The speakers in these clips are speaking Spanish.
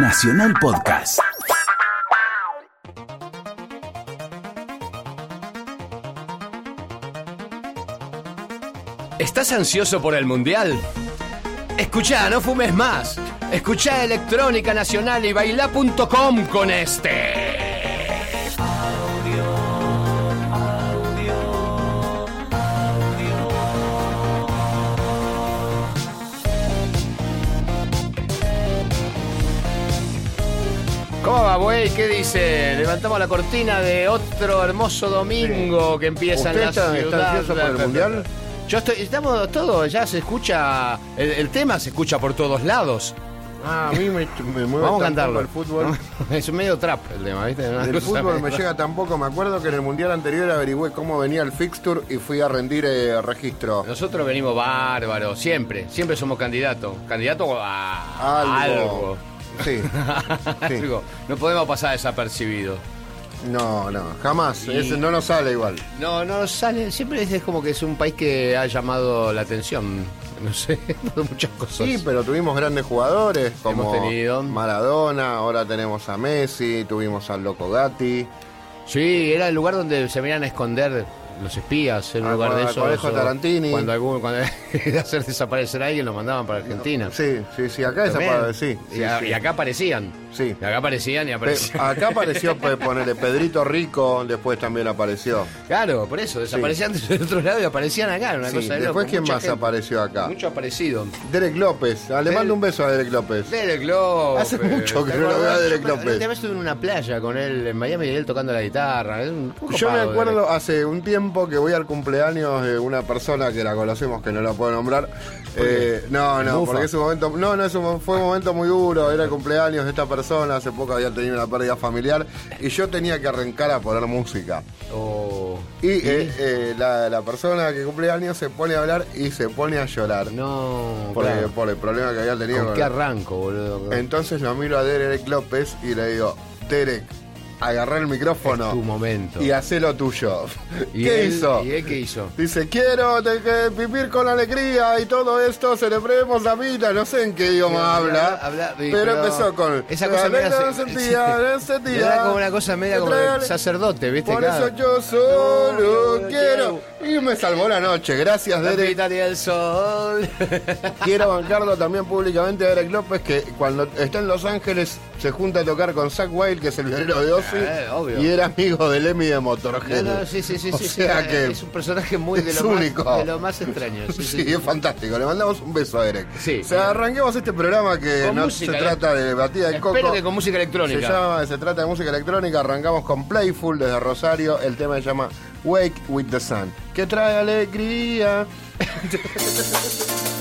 Nacional Podcast. ¿Estás ansioso por el Mundial? Escucha, no fumes más. Escucha Electrónica Nacional y baila.com con este. ¿Cómo va, güey? ¿Qué dice? Levantamos la cortina de otro hermoso domingo que empieza en la ¿Usted está, está ciudad. ansioso por el mundial? Yo estoy, estamos todos, ya se escucha, el, el tema se escucha por todos lados. Ah, a mí me, me mueve Vamos a tan cantarlo. poco el fútbol. Es medio trap el tema, ¿viste? Una cosa fútbol me medio- llega tampoco. Me acuerdo que en el mundial anterior averigüé cómo venía el fixture y fui a rendir eh, registro. Nosotros venimos bárbaros, siempre, siempre somos candidatos. Candidatos a Algo. algo. Sí. No podemos pasar desapercibidos. No, no, jamás. Y- no nos sale igual. No, no sale, siempre es como que es un país que ha llamado la atención, no sé, por muchas cosas. Sí, pero tuvimos grandes jugadores como Hemos tenido. Maradona, ahora tenemos a Messi, tuvimos al Loco Gatti. Sí, era el lugar donde se venían a esconder los espías, era un Ah, lugar de eso. Conejo Tarantini. Cuando algún, cuando hacer desaparecer a alguien lo mandaban para Argentina. Sí, sí, sí, acá desapareció. Sí, sí, y, a- sí. y acá aparecían. Sí. Y acá aparecían y Pe- aparecían. acá apareció, pues, ponerle Pedrito Rico, después también apareció. Claro, por eso, desaparecían de otro lado y aparecían acá, una cosa de Después, loco, ¿quién mucha más gente. apareció acá? Mucho aparecido. Derek López. Ah, le mando un beso a Derek López. Derek López. Hace mucho que ¿Te no lo veo a? Derek López. Vez estuve en una playa con él en Miami y él tocando la guitarra. un- Yo me acuerdo Derek. hace un tiempo que voy al cumpleaños de una persona que la conocemos, que no la puedo nombrar. Eh, no, no, porque es un momento, no, no, es un- fue un momento muy duro. Era el cumpleaños de esta persona, hace poco había tenido una pérdida familiar y yo tenía que arrancar a poner música. Oh, Y eh, eh, la, la persona que cumple años se pone a hablar y se pone a llorar no, por, claro. el, por el problema que había tenido. ¿Con con qué arranco, boludo? Entonces lo miro a Derek López y le digo, Derek, agarrá el micrófono tu momento. y hacé lo tuyo. ¿Y ¿Qué él- hizo? ¿Y él qué hizo? Dice, quiero vivir con alegría y todo esto, celebremos la vida. No sé en qué idioma habla, habla- habla- pero, pero empezó con... esa cosa media "No se- sentía, sentía". Como una cosa media como trae- sacerdote, ¿viste? Por Claro. eso yo solo No, quiero... Y me salvó la noche, gracias La Derek. pita del sol. Quiero bancarlo también públicamente a Derek López, que cuando está en Los Ángeles se junta a tocar con Zach Wild, que es el violero de Ozzy, Eh, obvio. y era amigo del Emmy de Motorhead. No, no, sí, sí, sí, O sí, sí, sea eh, que es un personaje muy de lo, único. Más, de lo más extraño. Sí, Sí, sí. es fantástico. Le mandamos un beso a Derek. Sí. O sea, arranquemos este programa que Con no música, se ¿eh? trata de batida de coco. Espero que con música se, electrónica. llama, se trata de música electrónica. Arrancamos con Playful desde Rosario. El tema se llama Wake with the Sun. Que trae alegría.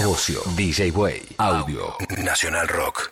Z Bocio, DJ Way, Audio, Nacional Rock.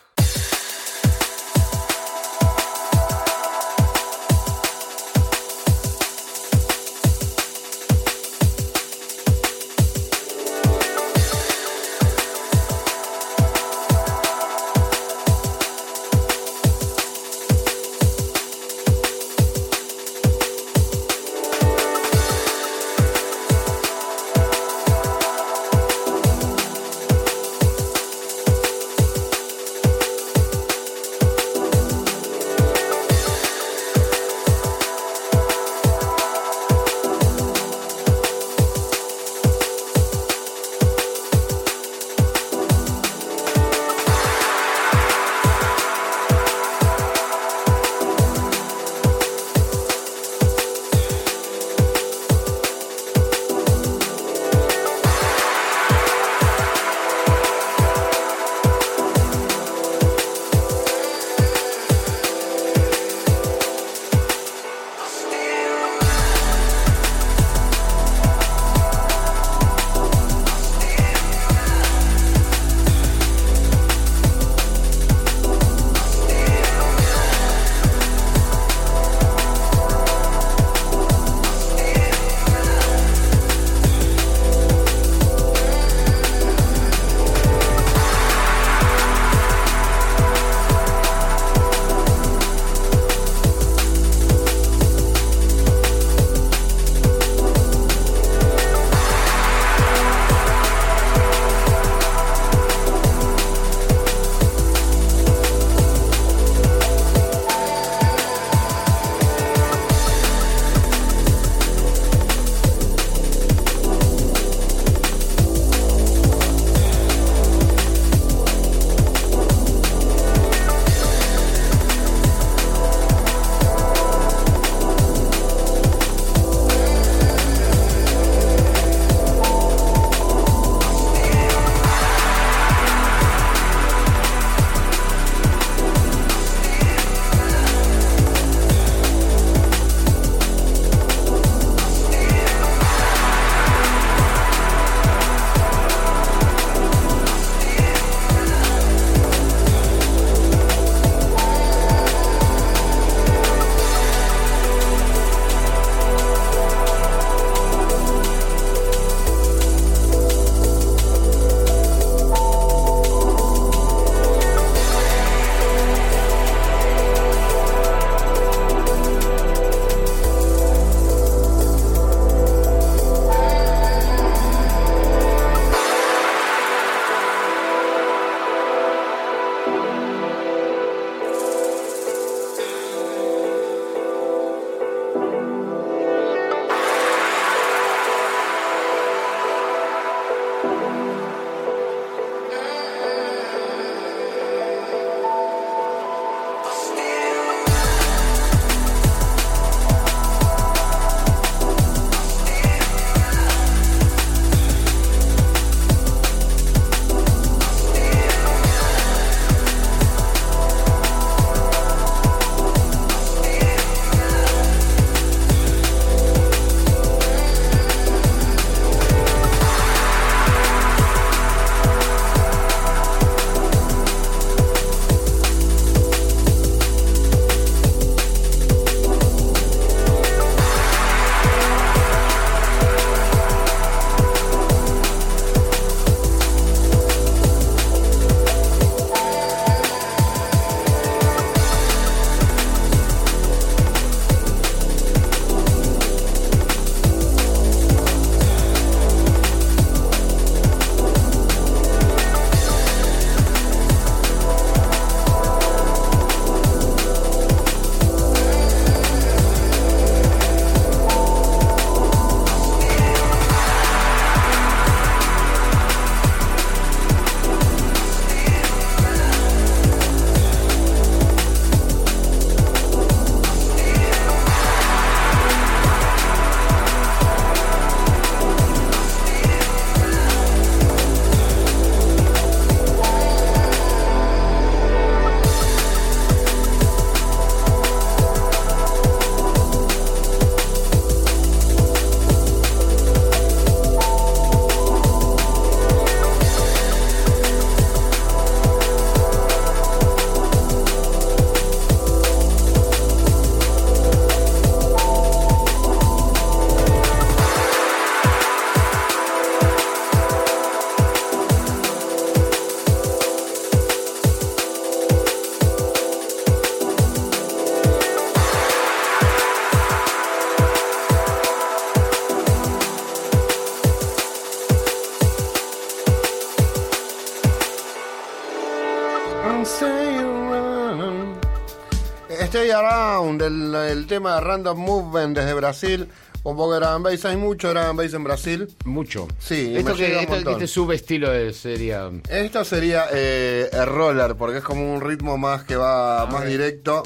Around, el, el tema de Random Movement desde Brasil. Un poco de Dragon Bass, hay mucho Dragon Bass en Brasil. Mucho. Sí, esto que, esto- este subestilo de- sería. Esto sería eh, el roller, porque es como un ritmo más que va más directo,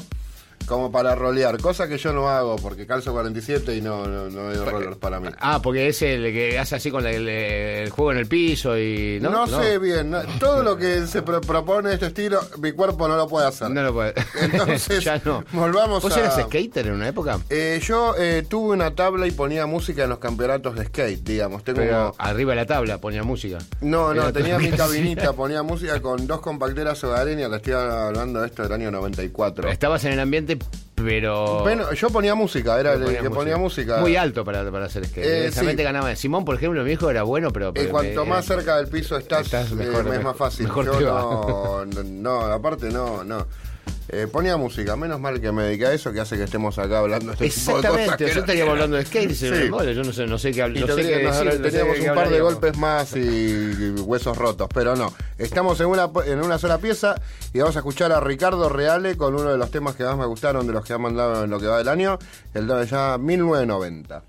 como para rolear. Cosa que yo no hago, porque calzo 47 y no, no, no hay roller para mí. Ah, porque es el que hace así con el, el juego en el piso y. No, No, sé bien, no- todo lo que se pro- propone este estilo, mi cuerpo no lo puede hacer. No lo puede. Entonces, ya no. volvamos ¿Vos a- eras skater en una época? Eh, yo eh, tuve una tabla y ponía música en los campeonatos de skate, digamos. Tengo Pero como- arriba de la tabla ponía música. No, no, tenía mi cabinita, ponía música con dos compacteras hogareñas, le estoy hablando de esto del año 94. Estabas en el ambiente, pero. Bueno, yo ponía música, era el que ponía música. Muy alto para, para hacer skate. Eh, sí. ganaba. Simón, por ejemplo, mi hijo era bueno, pero. Y cuanto eh, más cerca del piso estás, estás eh, mejor, es mejor- más fácil. mejor Yo no, no, aparte no, no. Eh, ponía música, menos mal que me dediqué a eso que hace que estemos acá hablando de este tipo de cosas. Exactamente, nosotros no- estaríamos hablando de skate Sí. yo no sé, no sé qué habl- Y no sé qué nos- decir, no sé teníamos qué un par de golpes más y, y huesos rotos, pero no. Estamos en una, en una sola pieza y vamos a escuchar a Ricardo Reale con uno de los temas que más me gustaron de los que han mandado en lo que va del año, el de ya 1990.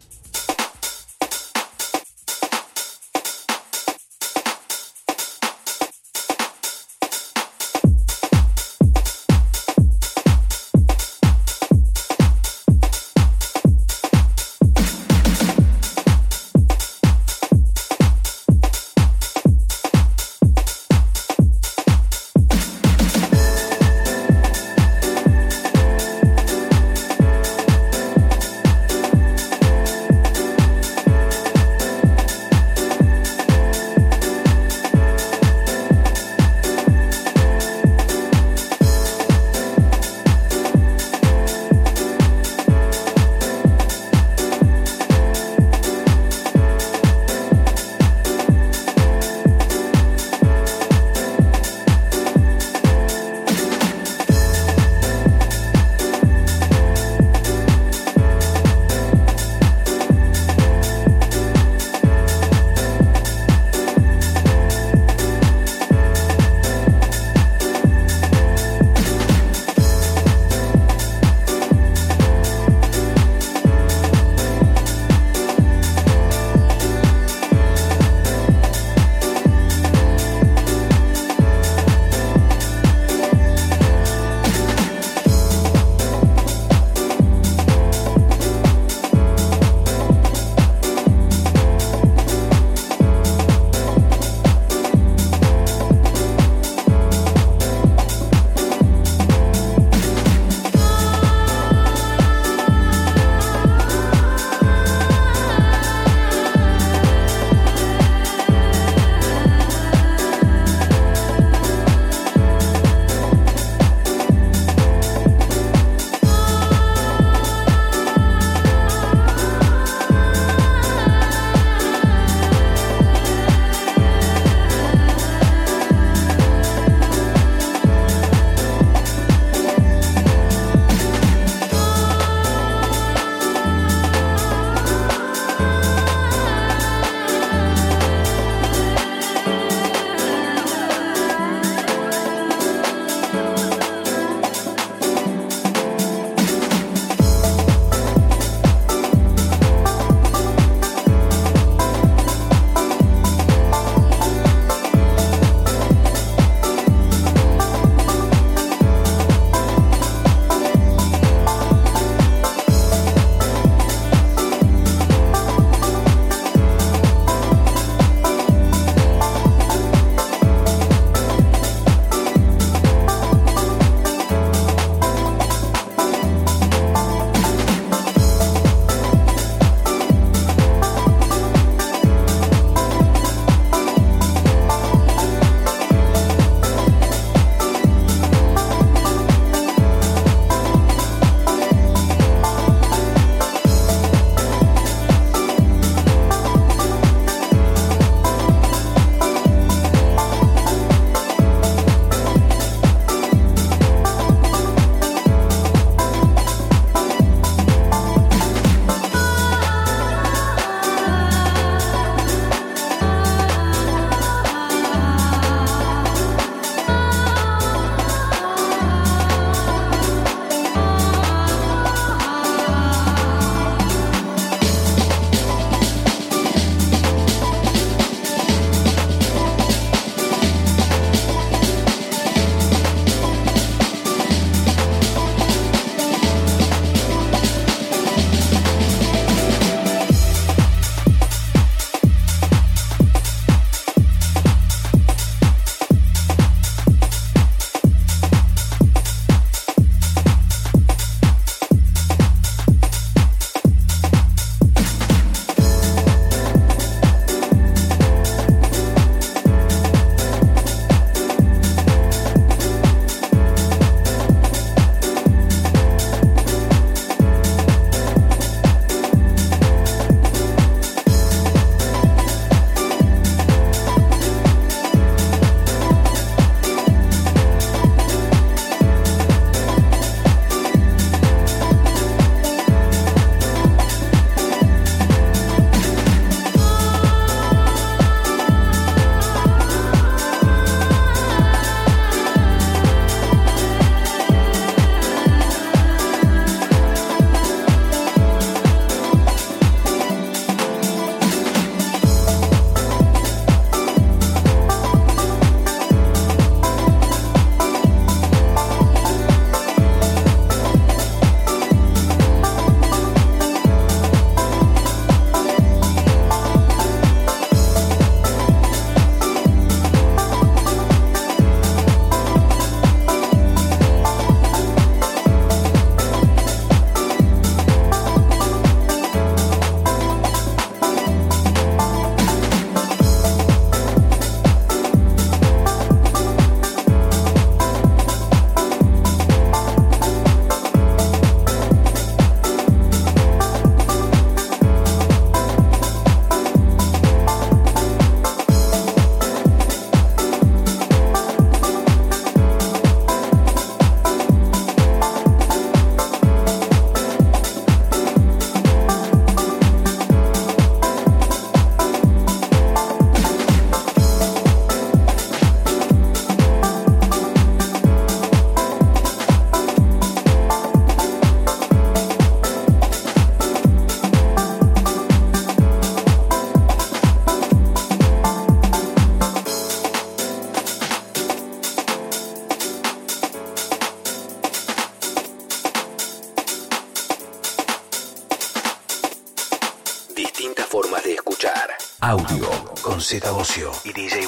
Z y DJ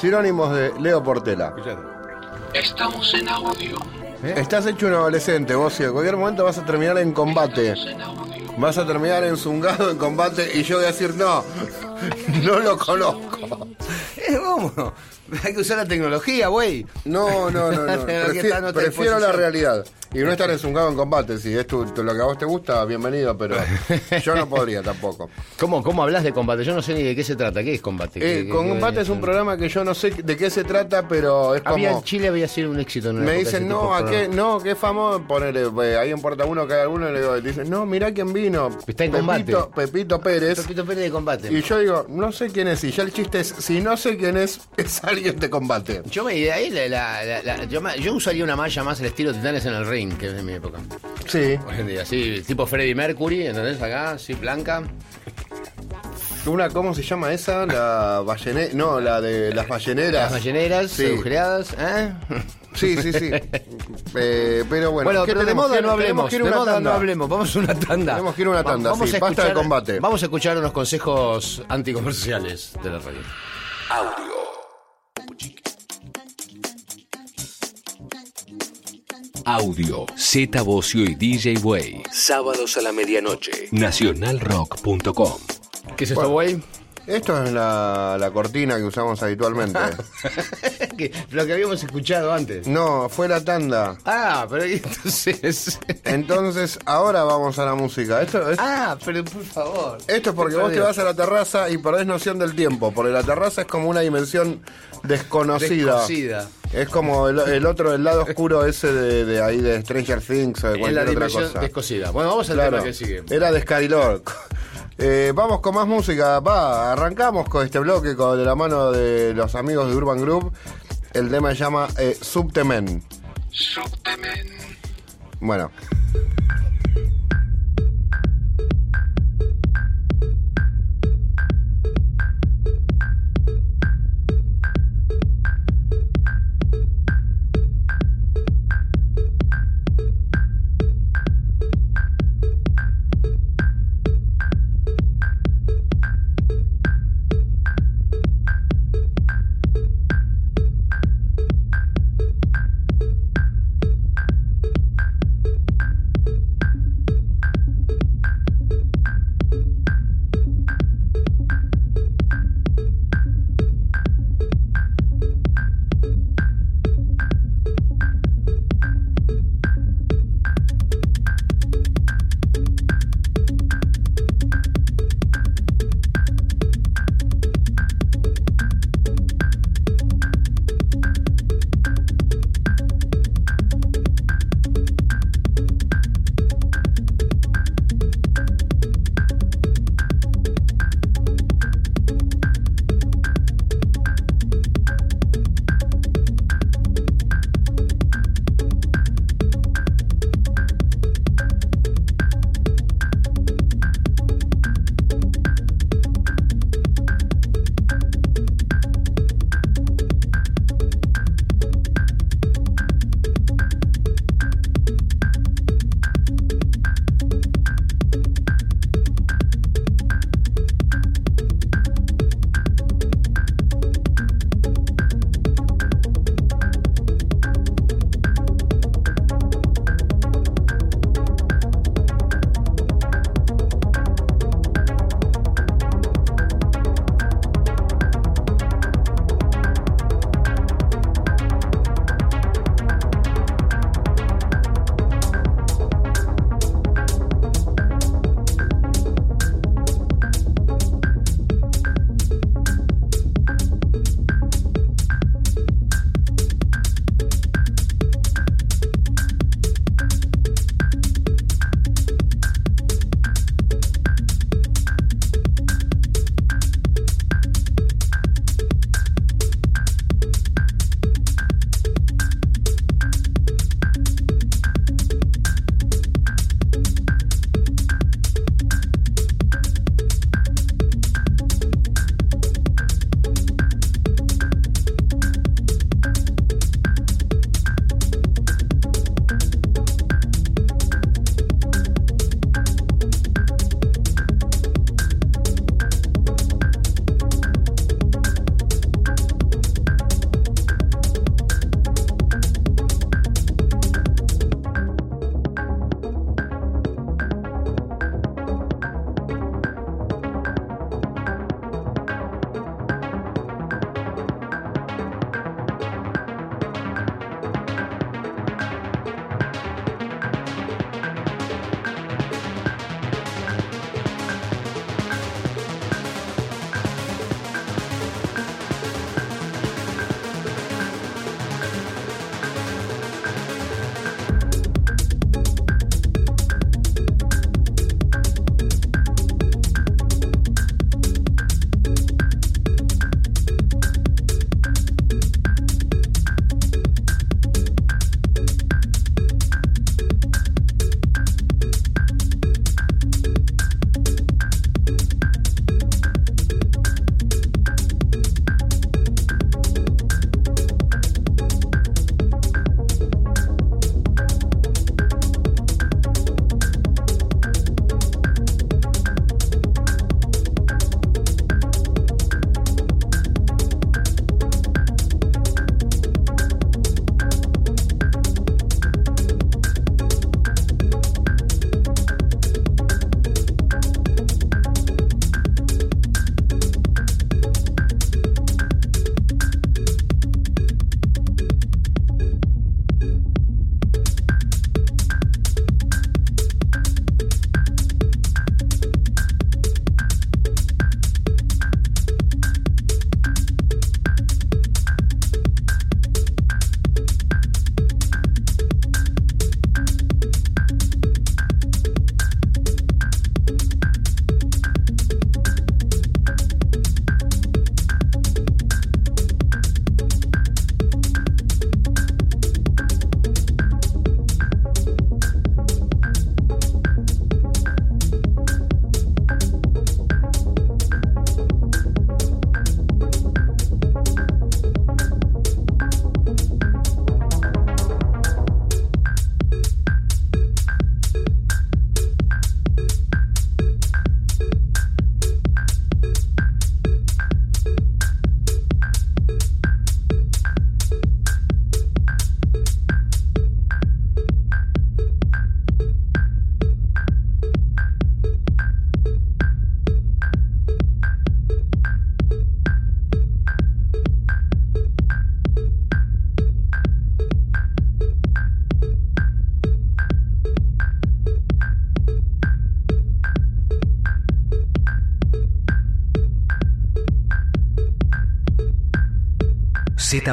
sinónimos de Leo Portela. Estamos en audio. Estás hecho un adolescente, vos y en cualquier momento vas a terminar en combate. Vas a terminar en zungado en combate y yo voy a decir no, no lo conozco. Eh, ¿Cómo? Hay que usar la tecnología, güey. No, no, no, no. Prefi- prefiero la realidad. Y no estar enzungado en combate. Si es tu- tu- lo que a vos te gusta, bienvenido, pero yo no podría tampoco. ¿Cómo, ¿Cómo hablas de combate? Yo no sé ni de qué se trata. ¿Qué es combate? Eh, ¿Qué- combate qué- es un programa que yo no sé de qué se trata, pero es Había como... en Chile había sido un éxito en una Me dicen, no, ¿a qué? No, qué famoso. Ponele, eh, ahí en Puerta Uno que hay alguno y le digo, dicen, no, mirá quién vino. Está en Pepito, combate. Pepito Pérez. Pepito Pérez de combate. Y yo digo, no sé quién es. Y ya el chiste es, si no sé quién es, es alguien de combate. Yo me de ahí la, la- la- la- yo, usaría una malla más al estilo Titanes en el Ring, que es de mi época. Sí. Hoy en día, así, tipo Freddie Mercury, ¿entendés? Acá, así, blanca. Una, ¿cómo se llama esa? La ballenera. No, la de las balleneras. Las balleneras, Sí. agujereadas, ¿eh? Sí, sí, sí. Eh, pero bueno, Bueno, ¿qué pero de moda no hablemos, que ir de una moda no hablemos, vamos a una tanda. Tenemos que ir a una tanda, sí, a basta de combate. Vamos a escuchar unos consejos anticomerciales de la radio. Audio. Audio. Z Bocio y DJ Way. Sábados a la medianoche. Nacionalrock.com. ¿Qué es esto, güey? Esto es la, la cortina que usamos habitualmente. Que- Lo que habíamos escuchado antes. No, fue la tanda. Ah, pero entonces. Entonces, ahora vamos a la música. Esto es, Ah, pero por favor. esto es porque vos te vas a la terraza y perdés noción del tiempo, porque la terraza es como una dimensión desconocida. Descosida. Es como el, el otro, el lado oscuro ese de, de ahí de Stranger Things o de En la cualquier otra dimensión cosa. descosida. Bueno, vamos al Claro, tema que sigue. era de Scarilor. Eh, vamos con más música, va, arrancamos con este bloque con, de la mano de los amigos de Urban Group. El tema se llama eh, Subtemen. Bueno.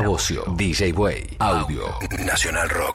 Bocio, DJ Way, Audio, Nacional Rock.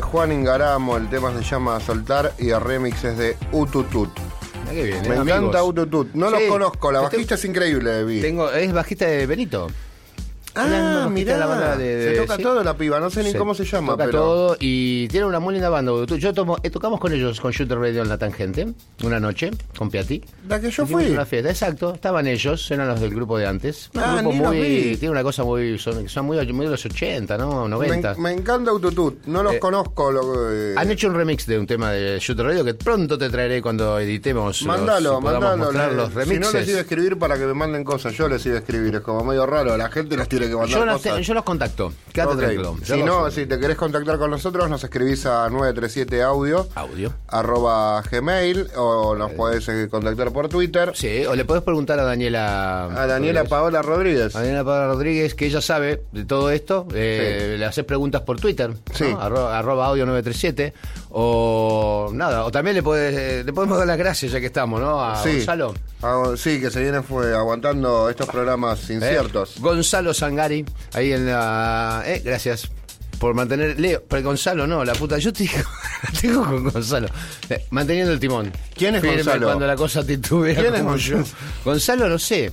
Juan Ingaramo, el tema se llama Soltar y el remix es de Ututut. Me ¿eh, encanta Ututut. No los conozco, la bajista es increíble, vi. Tengo, es bajista de Benito. Ah, mira, la banda de, se toca todo la piba, no sé ni cómo se llama, toca todo y tiene una muy linda banda. Yo tomo, eh, tocamos con ellos con Shooter Radio en la tangente una noche con Piatti. La que yo fui. Una fiesta, exacto. Estaban ellos, eran los del grupo de antes. Un ah, grupo muy, tiene una cosa muy, son, son muy, muy, de los 80, ¿no? 90. Me, encanta Autotut, no los eh, conozco. Lo, eh. Han hecho un remix de un tema de Shooter Radio que pronto te traeré cuando editemos. Mándalo, mándalo. Los remixes. Si no les iba a escribir para que me manden cosas, yo les iba a escribir. Es como medio raro, la gente les tiene que mandar yo yo los contacto. Quédate tranquilo. Si no, si te querés contactar con nosotros, nos escribís a 937 audio. Audio. Arroba gmail o nos podés eh, contactar por Twitter. Sí, o le podés preguntar a Daniela. A Daniela Paola Rodríguez. A Daniela Paola Rodríguez, que ella sabe de todo esto. Eh, le haces preguntas por Twitter. Sí. Arroba, audio 937. O nada, o también le, podés, le podemos dar las gracias ya que estamos, ¿no? A Gonzalo. sí, que se viene fue aguantando estos programas inciertos. Eh, Gonzalo Sangari, ahí en la. Eh, gracias por mantener. Leo, pero Gonzalo no, la puta. Yo te digo, con Gonzalo. Eh, manteniendo el timón. ¿Quién es Gonzalo? Cuando la cosa titubea. ¿Quién es Gonzalo? Gonzalo, no sé.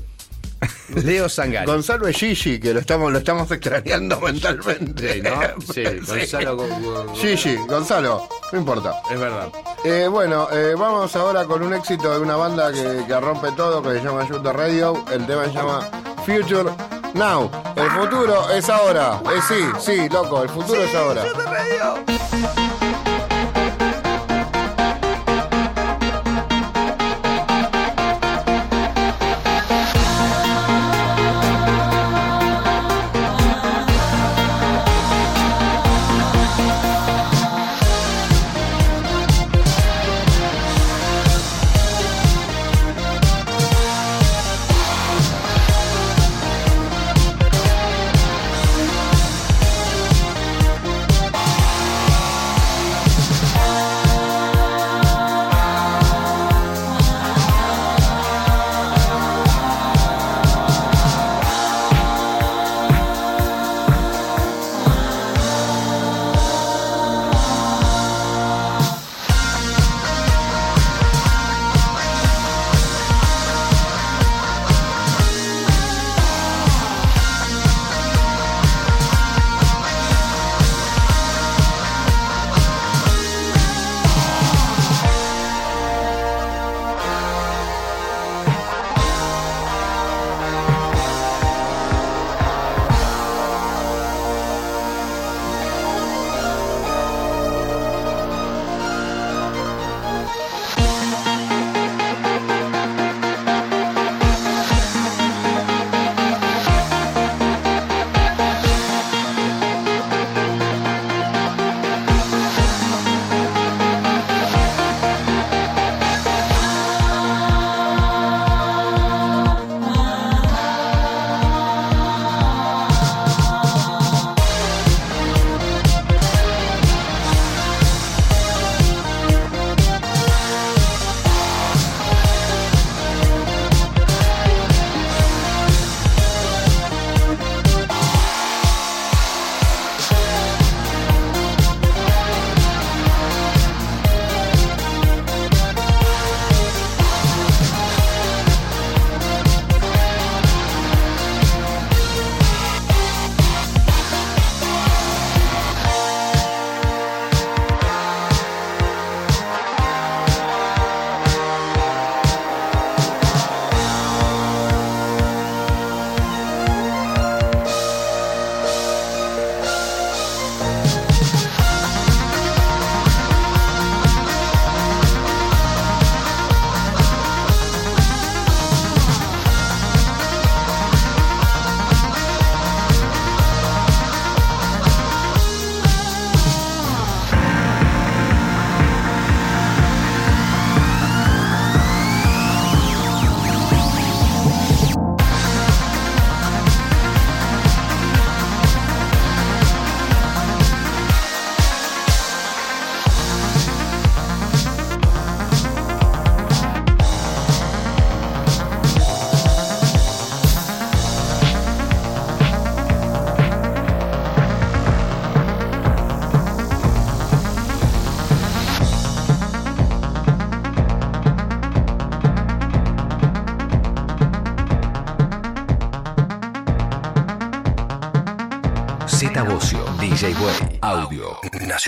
Leo Sangari. Gonzalo es Gigi, que lo estamos, lo estamos extrañando mentalmente. Sí, ¿no? Sí, Gonzalo. Gigi, Gonzalo, no importa. Es verdad. Eh, bueno, eh, vamos ahora con un éxito de una banda que, que rompe todo, que se llama Shoot Radio. El tema se llama Future Now. El futuro es ahora. Eh, sí, sí, loco, el futuro es ahora.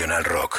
Nacional Rock.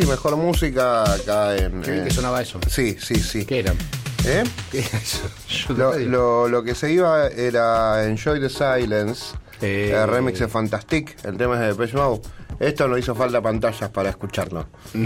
Y mejor música acá en. Qué bien eh, que sonaba eso. Sí, sí, sí. ¿Qué era? ¿Eh? ¿Qué era eso? Lo, lo- lo que se iba era Enjoy the Silence, Eh. el remix de Fantastic, el tema es de Depeche Mode. Esto no hizo falta pantallas para escucharlo.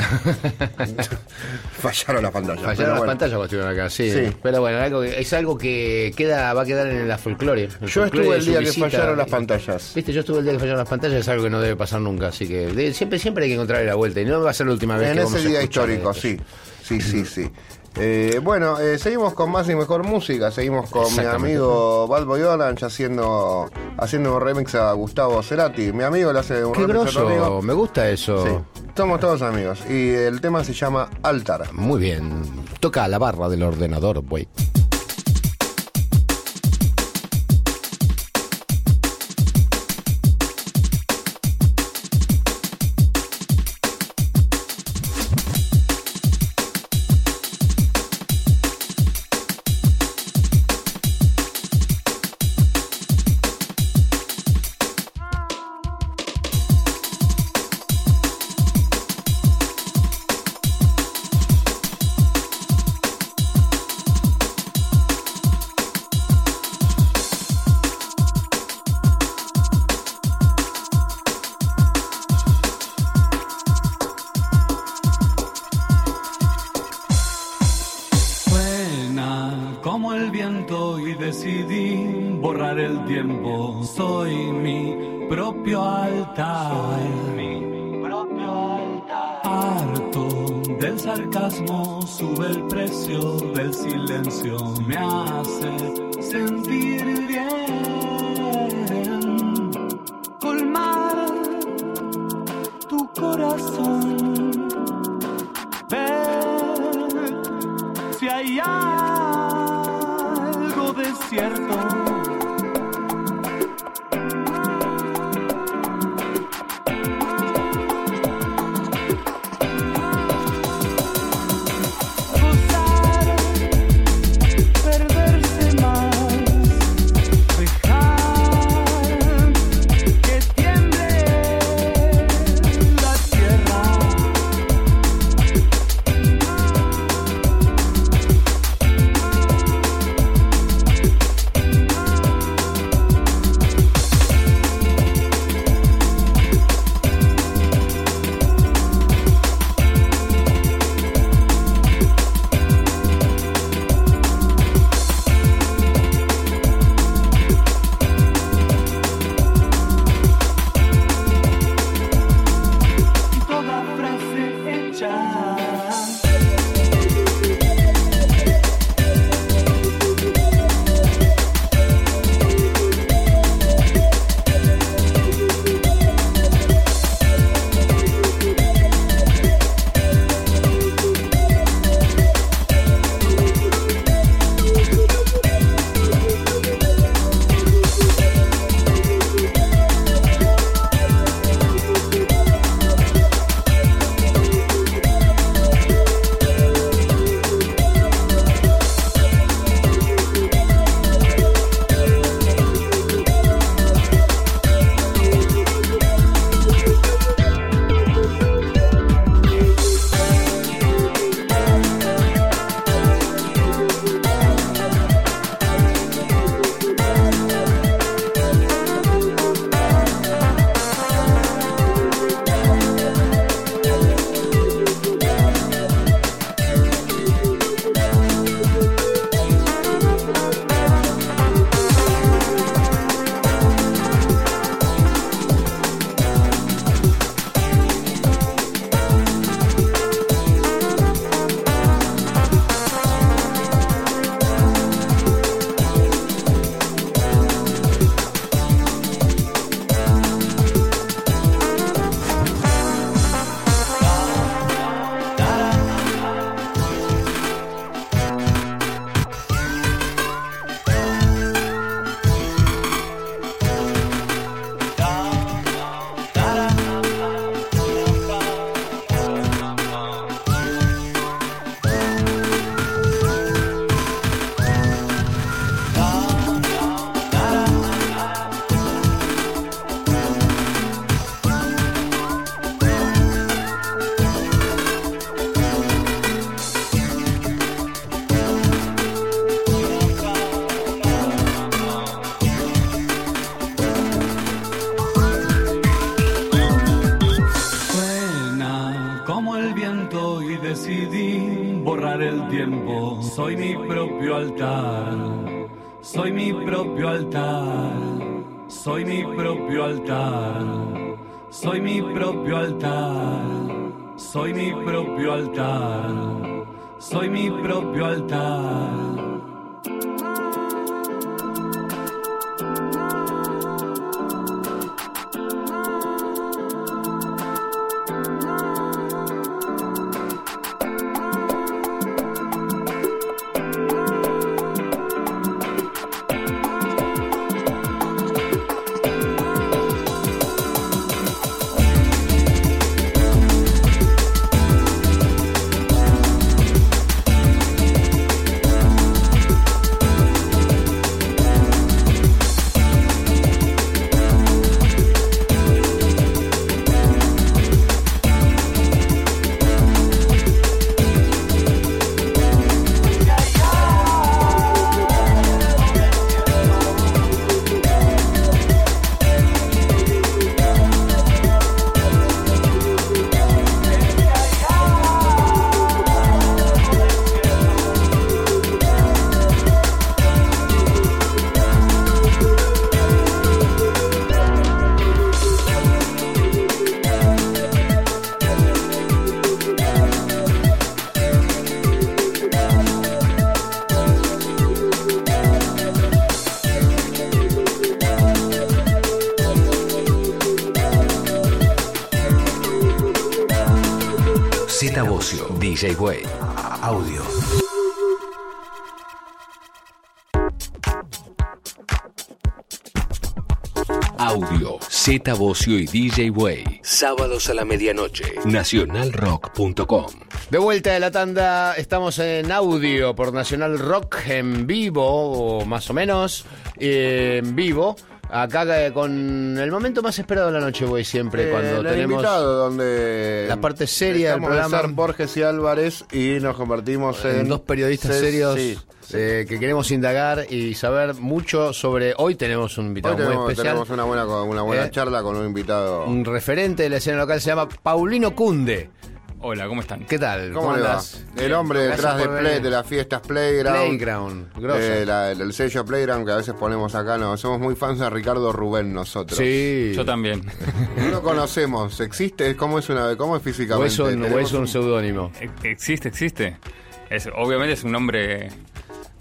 Fallaron las pantallas. Fallaron las bueno. pantallas cuando estuvieron acá, sí. Sí. Pero bueno, algo que- es algo que queda, va a quedar en la folclore. El Yo folclore estuve el día que fallaron las pantallas. Viste, yo estuve el día que fallaron las pantallas, es algo que no debe pasar nunca, así que de- siempre, siempre hay que encontrar la vuelta y no va a ser la última vez En que vamos ese día histórico, esto. sí. Sí, sí, sí. Eh, bueno, eh, seguimos con más y mejor música. Seguimos con mi amigo Bad Boy Orange haciendo, haciendo un remix a Gustavo Cerati. Mi amigo le hace un Qué remix a amigo. me gusta eso. Sí. Somos todos amigos. Y el tema se llama Altar. Muy bien. Toca la barra del ordenador, güey. Como el viento y decidí borrar el tiempo. Soy mi propio altar. mi propio altar. Harto del sarcasmo, sube el precio del silencio. Me hace sentir bien. Colmar tu corazón. Desierto. El tiempo. Soy mi propio altar. Soy mi propio altar. Soy mi propio altar. Soy mi propio altar. Soy mi propio altar. Soy mi propio altar. Bocio y DJ Way. Sábados a la medianoche. Nacionalrock.com. De vuelta de la tanda, estamos en audio por Nacional Rock en vivo, o más o menos, eh, en vivo. Acá eh, con el momento más esperado de la noche, voy siempre, Eh, cuando el tenemos... invitado, donde la parte seria del programa. Borges y Álvarez y nos convertimos en, en dos periodistas serios sí. Eh, que queremos indagar y saber mucho sobre... Hoy tenemos un invitado Hoy muy tenemos, especial. tenemos una buena, una buena Eh, charla con un invitado. Un referente de la escena local se llama Paulino Cunde. Hola, ¿cómo están? ¿Qué tal? ¿Cómo, va? andás? El hombre Gracias detrás de, Play, de las fiestas Playground. Playground, grosso. Eh, la- el sello Playground que a veces ponemos acá. No, somos muy fans de Ricardo Rubén nosotros. Sí. Yo también. No lo conocemos. ¿Existe? ¿Cómo es, una, cómo es O físicamente? es un, o es un seudónimo. Ex- Existe, existe. Es, obviamente es un nombre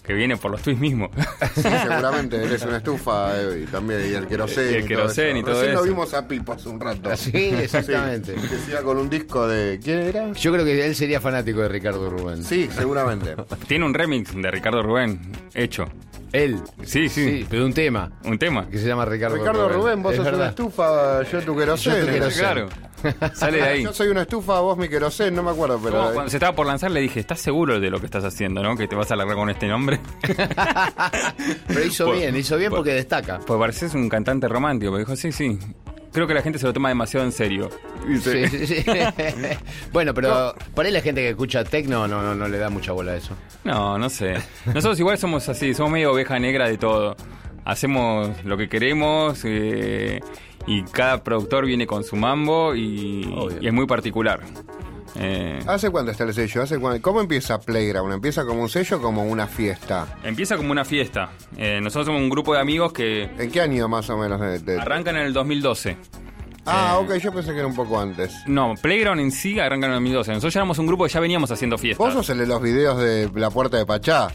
que viene por los tweets mismos. Sí, seguramente. Él es una estufa eh, y también. Y el querosén. Y el querosén y todo Recién lo eso. vimos a Pipo hace un rato. Sí, exactamente. Sí, que siga con un disco de. ¿Quién era? Yo creo que él sería fanático de Ricardo Rubén. Sí, seguramente. Tiene un remix de Ricardo Rubén hecho. Él. Sí, sí. pero de un tema Un tema. que se llama Ricardo, Ricardo Rubén, vos Es sos una estufa, yo tu querosén. Claro. Sale de ahí. Yo soy una estufa, vos mi querosén, no me acuerdo, pero. Como Cuando se estaba por lanzar le dije, ¿estás seguro de lo que estás haciendo, no? Que te vas a largar con este nombre. Pero hizo Por- bien, hizo bien por- porque destaca. Pues pareces un cantante romántico. Me dijo, sí, sí. Creo que la gente se lo toma demasiado en serio. Sí, sí, sí. bueno, pero por ahí la gente que escucha tecno no, no, no le da mucha bola a eso. No, no sé. Nosotros igual somos así, somos medio oveja negra de todo. Hacemos lo que queremos eh, y cada productor viene con su mambo y es muy particular. Eh, ¿Hace cuánto está el sello? ¿Hace cuánto? ¿Cómo empieza Playground? ¿Empieza como un sello o como una fiesta? empieza como una fiesta. Eh, nosotros somos un grupo de amigos que ¿En qué año más o menos? de- de- arrancan en el 2012. Ah, ok, yo pensé que era un poco antes. No, Playground en sí arranca en el 2012. Nosotros ya éramos un grupo que ya veníamos haciendo Vos fiestas. sos el de los videos de la puerta de Pachá.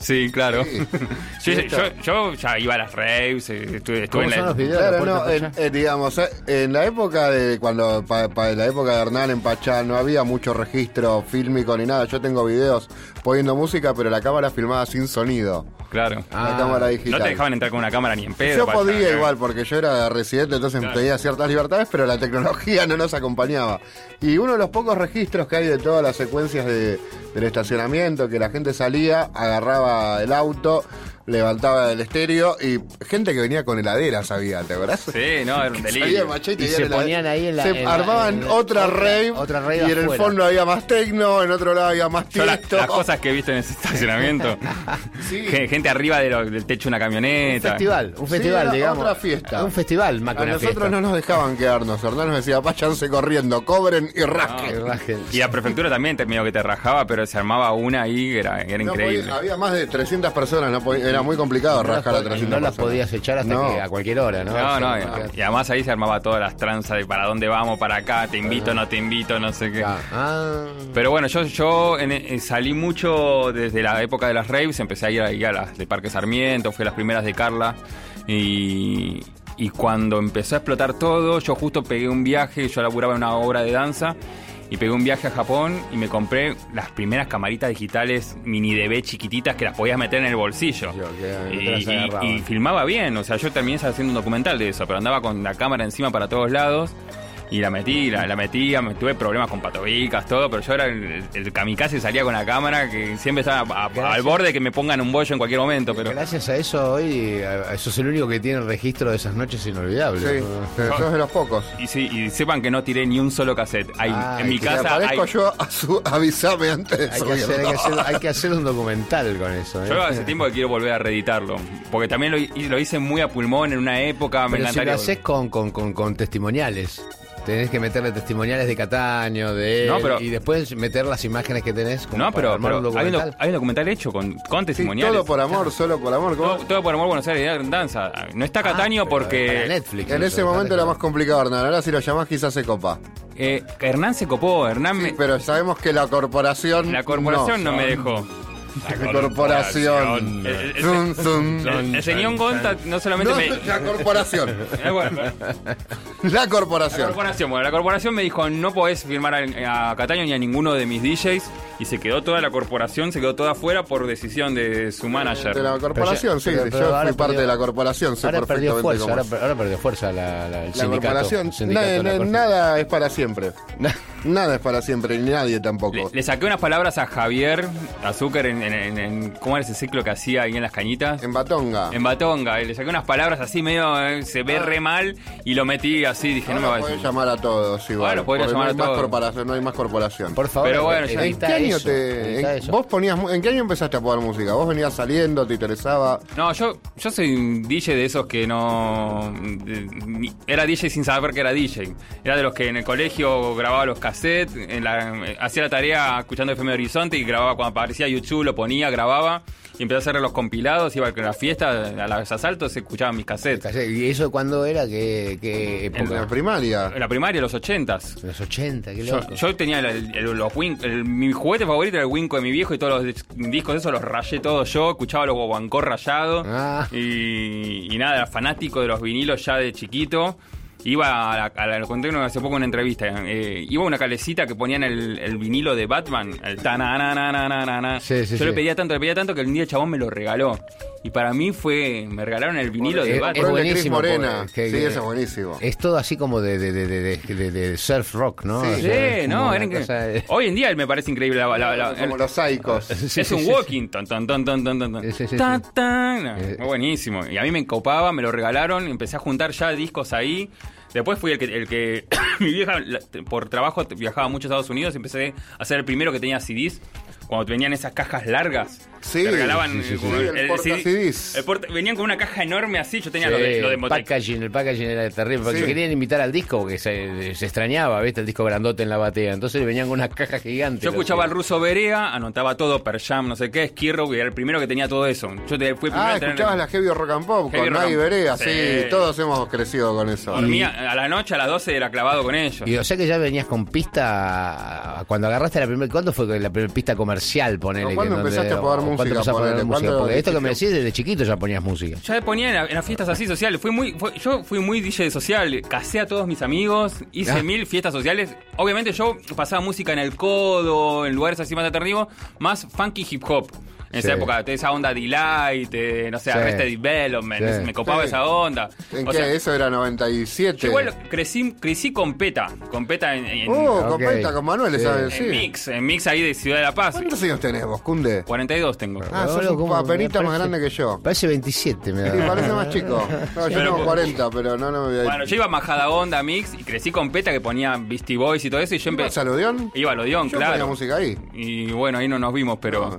Sí, claro. Sí. Sí, Sí, yo, yo ya iba a las raves, eh, estuve, estuve ¿Cómo en son la... los videos? Claro, no, en, eh, digamos, eh, en la época de cuando, para la época de Hernán en Pachá, no había mucho registro fílmico ni nada. Yo tengo videos poniendo música, pero la cámara filmaba sin sonido. Claro. Ah, la cámara digital. No te dejaban entrar con una cámara ni en pedo. Yo podía igual, porque yo era residente, entonces Claro. tenía ciertas libertades, pero la tecnología no nos acompañaba. Y uno de los pocos registros que hay de todas las secuencias de- del estacionamiento, que la gente salía, agarraba el auto, levantaba el estéreo y gente que venía con heladeras había, ¿te acordás? Sí, no, era un delirio. Machete Y se heladera. ponían ahí en la- Se en la- armaban en la- otra, otra- rave. otra rave y en el fondo había más tecno, en otro lado había más la- tiesto. las cosas que he visto en ese estacionamiento. Sí. Gen- Gente arriba de lo- del techo de una Un camioneta. festival, un festival, digamos. otra fiesta. Un festival, más que A una nosotros fiesta. no nos dejaban quedarnos. Hernán nos decía, váyanse corriendo, cobren y rasquen. Y la prefectura también terminó que te rajaba, pero se armaba una ahí era, era No increíble. podía- había más de 300 personas, no podía- era muy complicado No las rascar a po- 300 no las podías echar hasta No. que a cualquier hora, ¿no? No, no, sea, y, y además ahí se armaba todas las tranzas de para dónde vamos, para acá, te invito, no te invito, no sé qué. Ah, Pero bueno, yo, yo en- en- salí mucho desde la época de las raves, empecé a ir a las de Parque Sarmiento, fui a las primeras de Carla y, y cuando empezó a explotar todo, yo justo pegué un viaje, yo laburaba en una obra de danza y pegué un viaje a Japón y me compré las primeras camaritas digitales mini DV chiquititas que las podías meter en el bolsillo. Yo, y filmaba bien, o sea, yo terminé haciendo un documental de eso, pero andaba con la cámara encima para todos lados. Y la metí, la, la metía, me tuve problemas con patobicas, todo, pero yo era el, el kamikaze y salía con la cámara que siempre estaba a- a- Gracias. al borde de que me pongan un bollo en cualquier momento, pero Gracias a eso hoy, a- eso es el único que tiene registro de esas noches inolvidables. Sí, sos de los pocos. y sí, y sepan que no tiré ni un solo cassette. Hay, Ay, en mi casa hay, yo, a su- avísame antes de Hay que, hacer, hay, que hacer, hay que hacer un documental con eso. ¿eh? yo hace tiempo que quiero volver a reeditarlo, porque también lo, hi- lo hice muy a pulmón en una época, me Pero si lo haces con, con, con, con testimoniales. Tenés que meterle testimoniales de Cataño, de él, No, pero- y después meter las imágenes que tenés. como no, para pero, armar pero un hay, un, doc- documental. hay un documental hecho con, con Sí, testimoniales. todo por amor, solo por amor. todo, todo por amor Buenos Aires danza. No está Cataño Ah, pero porque para Netflix. En ese momento era más complicado, Hernán. Ahora si lo llamás quizás se copa. eh, Hernán se copó, Hernán me- Sí, pero sabemos que la corporación... La corporación no, me dejó. La corporación. El- el- el- Zum, zum. El, el señor Gonta no solamente No, me. la corporación. Eh, bueno, La la corporación. corporación, bueno, la corporación me dijo no podés firmar a, a Cataño ni a ninguno de mis DJs y se quedó toda la corporación, se quedó toda afuera por decisión de su manager. De la corporación, sí. pero- pero yo fui parte perdió- de la corporación, sé Ahora perdió perfectamente fuerza, cómo ahora, es. per- ahora perdió fuerza la, la- el La sindicato. corporación, sindicato na- nada es para siempre. Nada es para siempre, ni nadie tampoco. Le, le saqué unas palabras a Javier Azúcar en, en- en- en- ¿cómo era ese ciclo que hacía ahí en las cañitas? En Batonga. En Batonga, y le saqué unas palabras así medio, eh, se ve re mal y lo metí así, dije, no me va a podés decir. llamar a todos igual. Bueno, podría porque llamar no hay a más todos. corporación, no hay más corporación. Por favor, Pero bueno, ya- ¿En qué año eso, te edita en- eso. vos ponías mu- en qué año empezaste a poner música? ¿Vos venías saliendo, te interesaba? No, yo, yo soy un DJ de esos que no. de- ni- era DJ sin saber que era DJ. Era de los que en el colegio grababa los cassettes, en la- eh, hacía la tarea escuchando FM Horizonte y grababa cuando aparecía YouTube, lo ponía, grababa y empecé a hacer los compilados. Iba a la fiesta, a los asaltos, se escuchaban mis cassettes. ¿Y eso cuándo era? ¿Qué, qué En época? la primaria. En la primaria, los ochentas. Los 80, qué Yo, loco. yo tenía el- el- los Win- el- mi juguete favorito era el Winco de mi viejo y todos los discos de esos los rayé todos yo, escuchaba los Guaguancó rayados Ah. y, y nada, era fanático de los vinilos ya de chiquito. Iba a la, a la- conté hace poco en una entrevista. eh, iba a una calecita que ponían el, el vinilo de Batman, el tanananananana. Sí, sí, Yo le pedía tanto, le pedía tanto que el día el chabón me lo regaló. Y para mí fue, me regalaron el vinilo de Es- Batman. Cris buenísimo, Morena. sí, ese es buenísimo. Es todo así como de, de, de, de, de- de surf rock, ¿no? Sí. O Sí, es no, Hoy en día me parece increíble la, la- la- Como los Saicos. Sí, es sí, un sí, walking. Tan, sí. tan. No, Eh, fue buenísimo. Y a mí me encopaba, me lo regalaron, empecé a juntar ya discos ahí. Después fui el que, el que mi vieja, por trabajo, viajaba mucho a Estados Unidos y empecé a ser el primero que tenía CDs. Cuando venían esas cajas largas, Sí, te regalaban sí, sí, eh, sí. como Sí, el porta CDs. el porta- venían con una caja enorme así, yo tenía Sí, lo de, lo de packaging, el packaging era terrible, porque Sí. querían invitar al disco porque se, se extrañaba, ¿viste? El disco grandote en la batea. Entonces venían con una caja gigante. Yo escuchaba al ruso Berea, anotaba todo, Per Jam, no sé qué, Skirrow, y era el primero que tenía todo eso. Yo te, fui el primero Ah, a tener- escuchabas la Heavy Rock and Pop Heavy con and- Berea, sí. Sí. Todos hemos crecido con eso. Dormía a la noche, a las 12 era clavado con ellos. Y o sea que ya venías con pista cuando agarraste la primera. ¿Cuándo fue la primera pista comercial? Ponele, No, ¿cuándo que- empezaste a poner o ¿cuándo música, empezaste a poner ponele? Porque esto que me decís, desde chiquito ya ponías música. Ya ponía en, la- en las fiestas así sociales. Fui muy, fue- yo fui muy DJ social. Casé a todos mis amigos. Hice Ah. mil fiestas sociales. Obviamente yo pasaba música en el codo, en lugares así más atractivos. Más funky hip hop. En esa época, de esa onda Delight, eh, no sé, Sí. Arrested Development, Sí. me copaba Sí. esa onda. ¿En O qué? sea, Eso era 97. yo igual crecí, crecí con PETA, con PETA en, en- Oh, Ok. con Penta, con Manuel, Sí. esa en sí. Mix, en Mix ahí de Ciudad de la Paz. ¿Cuántos años tenés vos, Cunde? 42 tengo. Ah, sos Boludo, un ¿cómo? paperita Me más parece- grande que yo. Parece 27, me da. Sí, parece más chico. No, yo Pero- tengo 40, pero no, no me voy a Bueno, yo iba a Majada Onda, Mix, y crecí con PETA que ponía Beastie Boys y todo eso, y yo ¿Ibas empecé... al Odeón? Iba al Odeón, Yo ponía claro. música ahí. Y bueno, ahí no nos vimos, pero...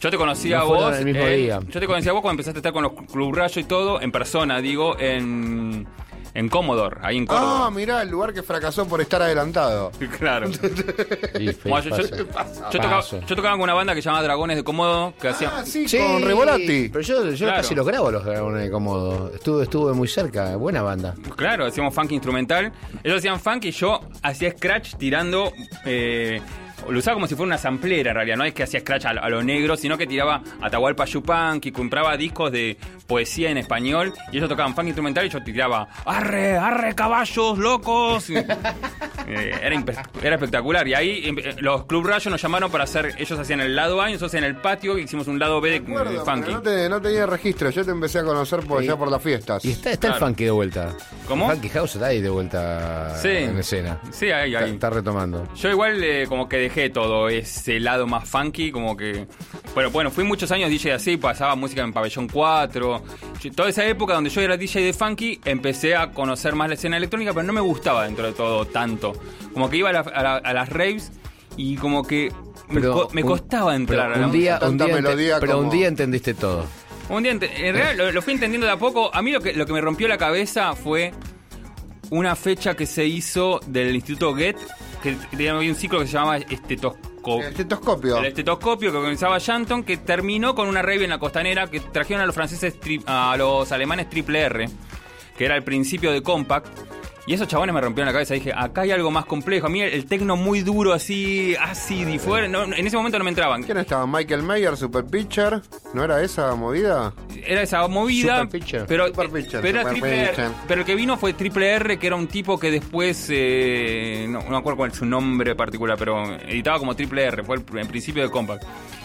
Yo te conocí a vos. el mismo en- día. Yo te conocí a vos cuando empezaste a estar con los Club Rayo y todo, en persona, digo, en. En Commodore, ahí en Córdoba. Ah, mirá, el lugar que fracasó por estar adelantado. claro. Bueno, yo, yo- pasa. yo tocaba, Paso. yo tocaba con una banda que se llamaba Dragones de Comodo, que hacía. Ah, sí, Sí, con Revolati. Pero yo, yo Claro. casi los grabo los dragones de cómodo. Estuve, estuve muy cerca, buena banda. Claro, hacíamos funk instrumental. Ellos hacían funk y yo hacía scratch tirando. eh, lo usaba como si fuera una samplera en realidad, no es que hacía scratch a, a lo negro, sino que tiraba Atahualpa Yupanqui, compraba discos de poesía en español y ellos tocaban funk instrumental y yo tiraba ¡Arre, arre, caballos, locos! Y, eh, era, era espectacular. Y ahí eh, los Club Rayo nos llamaron para hacer, ellos hacían el lado A y nosotros en el patio hicimos un lado B de, funky. no, te- no tenía registro, yo te empecé a conocer por allá por las fiestas. Y está, está Claro. el funky de vuelta. ¿Cómo? El funky house está ahí de vuelta Sí. en escena. Sí, ahí, Está, ahí. está retomando. Yo igual eh, como que dejé todo ese lado más funky, como que... Bueno, bueno, fui muchos años DJ así, pasaba música en Pabellón 4. Yo- Toda esa época donde yo era DJ de funky, empecé a conocer más la escena electrónica, pero no me gustaba dentro de todo tanto. Como que iba a, la- a la- a las raves y como que me, Pero co- me un- costaba entrar. pero a la un día, un día melodía pero un día entendiste todo. Un día, en realidad lo, lo fui entendiendo de a poco. A mí lo que, lo que me rompió la cabeza fue una fecha que se hizo del Instituto Get, que tenía había un ciclo que se llamaba Estetoscopio. El estetoscopio. El estetoscopio que organizaba Shanton, que terminó con una rave en la costanera que trajeron a los franceses, a los alemanes Triple R, que era el principio de Compact. Y esos chabones me rompieron la cabeza. Dije, acá hay algo más complejo. A mí el, tecno muy duro, así, así, y fuera. no, no, en ese momento no me entraban. ¿Quién estaba? Michael Mayer, Super Pitcher. ¿No era esa movida? Era esa movida. Super Pitcher. Pero, Super Pitcher, pero, era Super triple Pitcher. R, pero el que vino fue Triple R, que era un tipo que después. eh, no, no me acuerdo cuál es su nombre particular, pero editaba como Triple R. Fue el, el principio de Compact.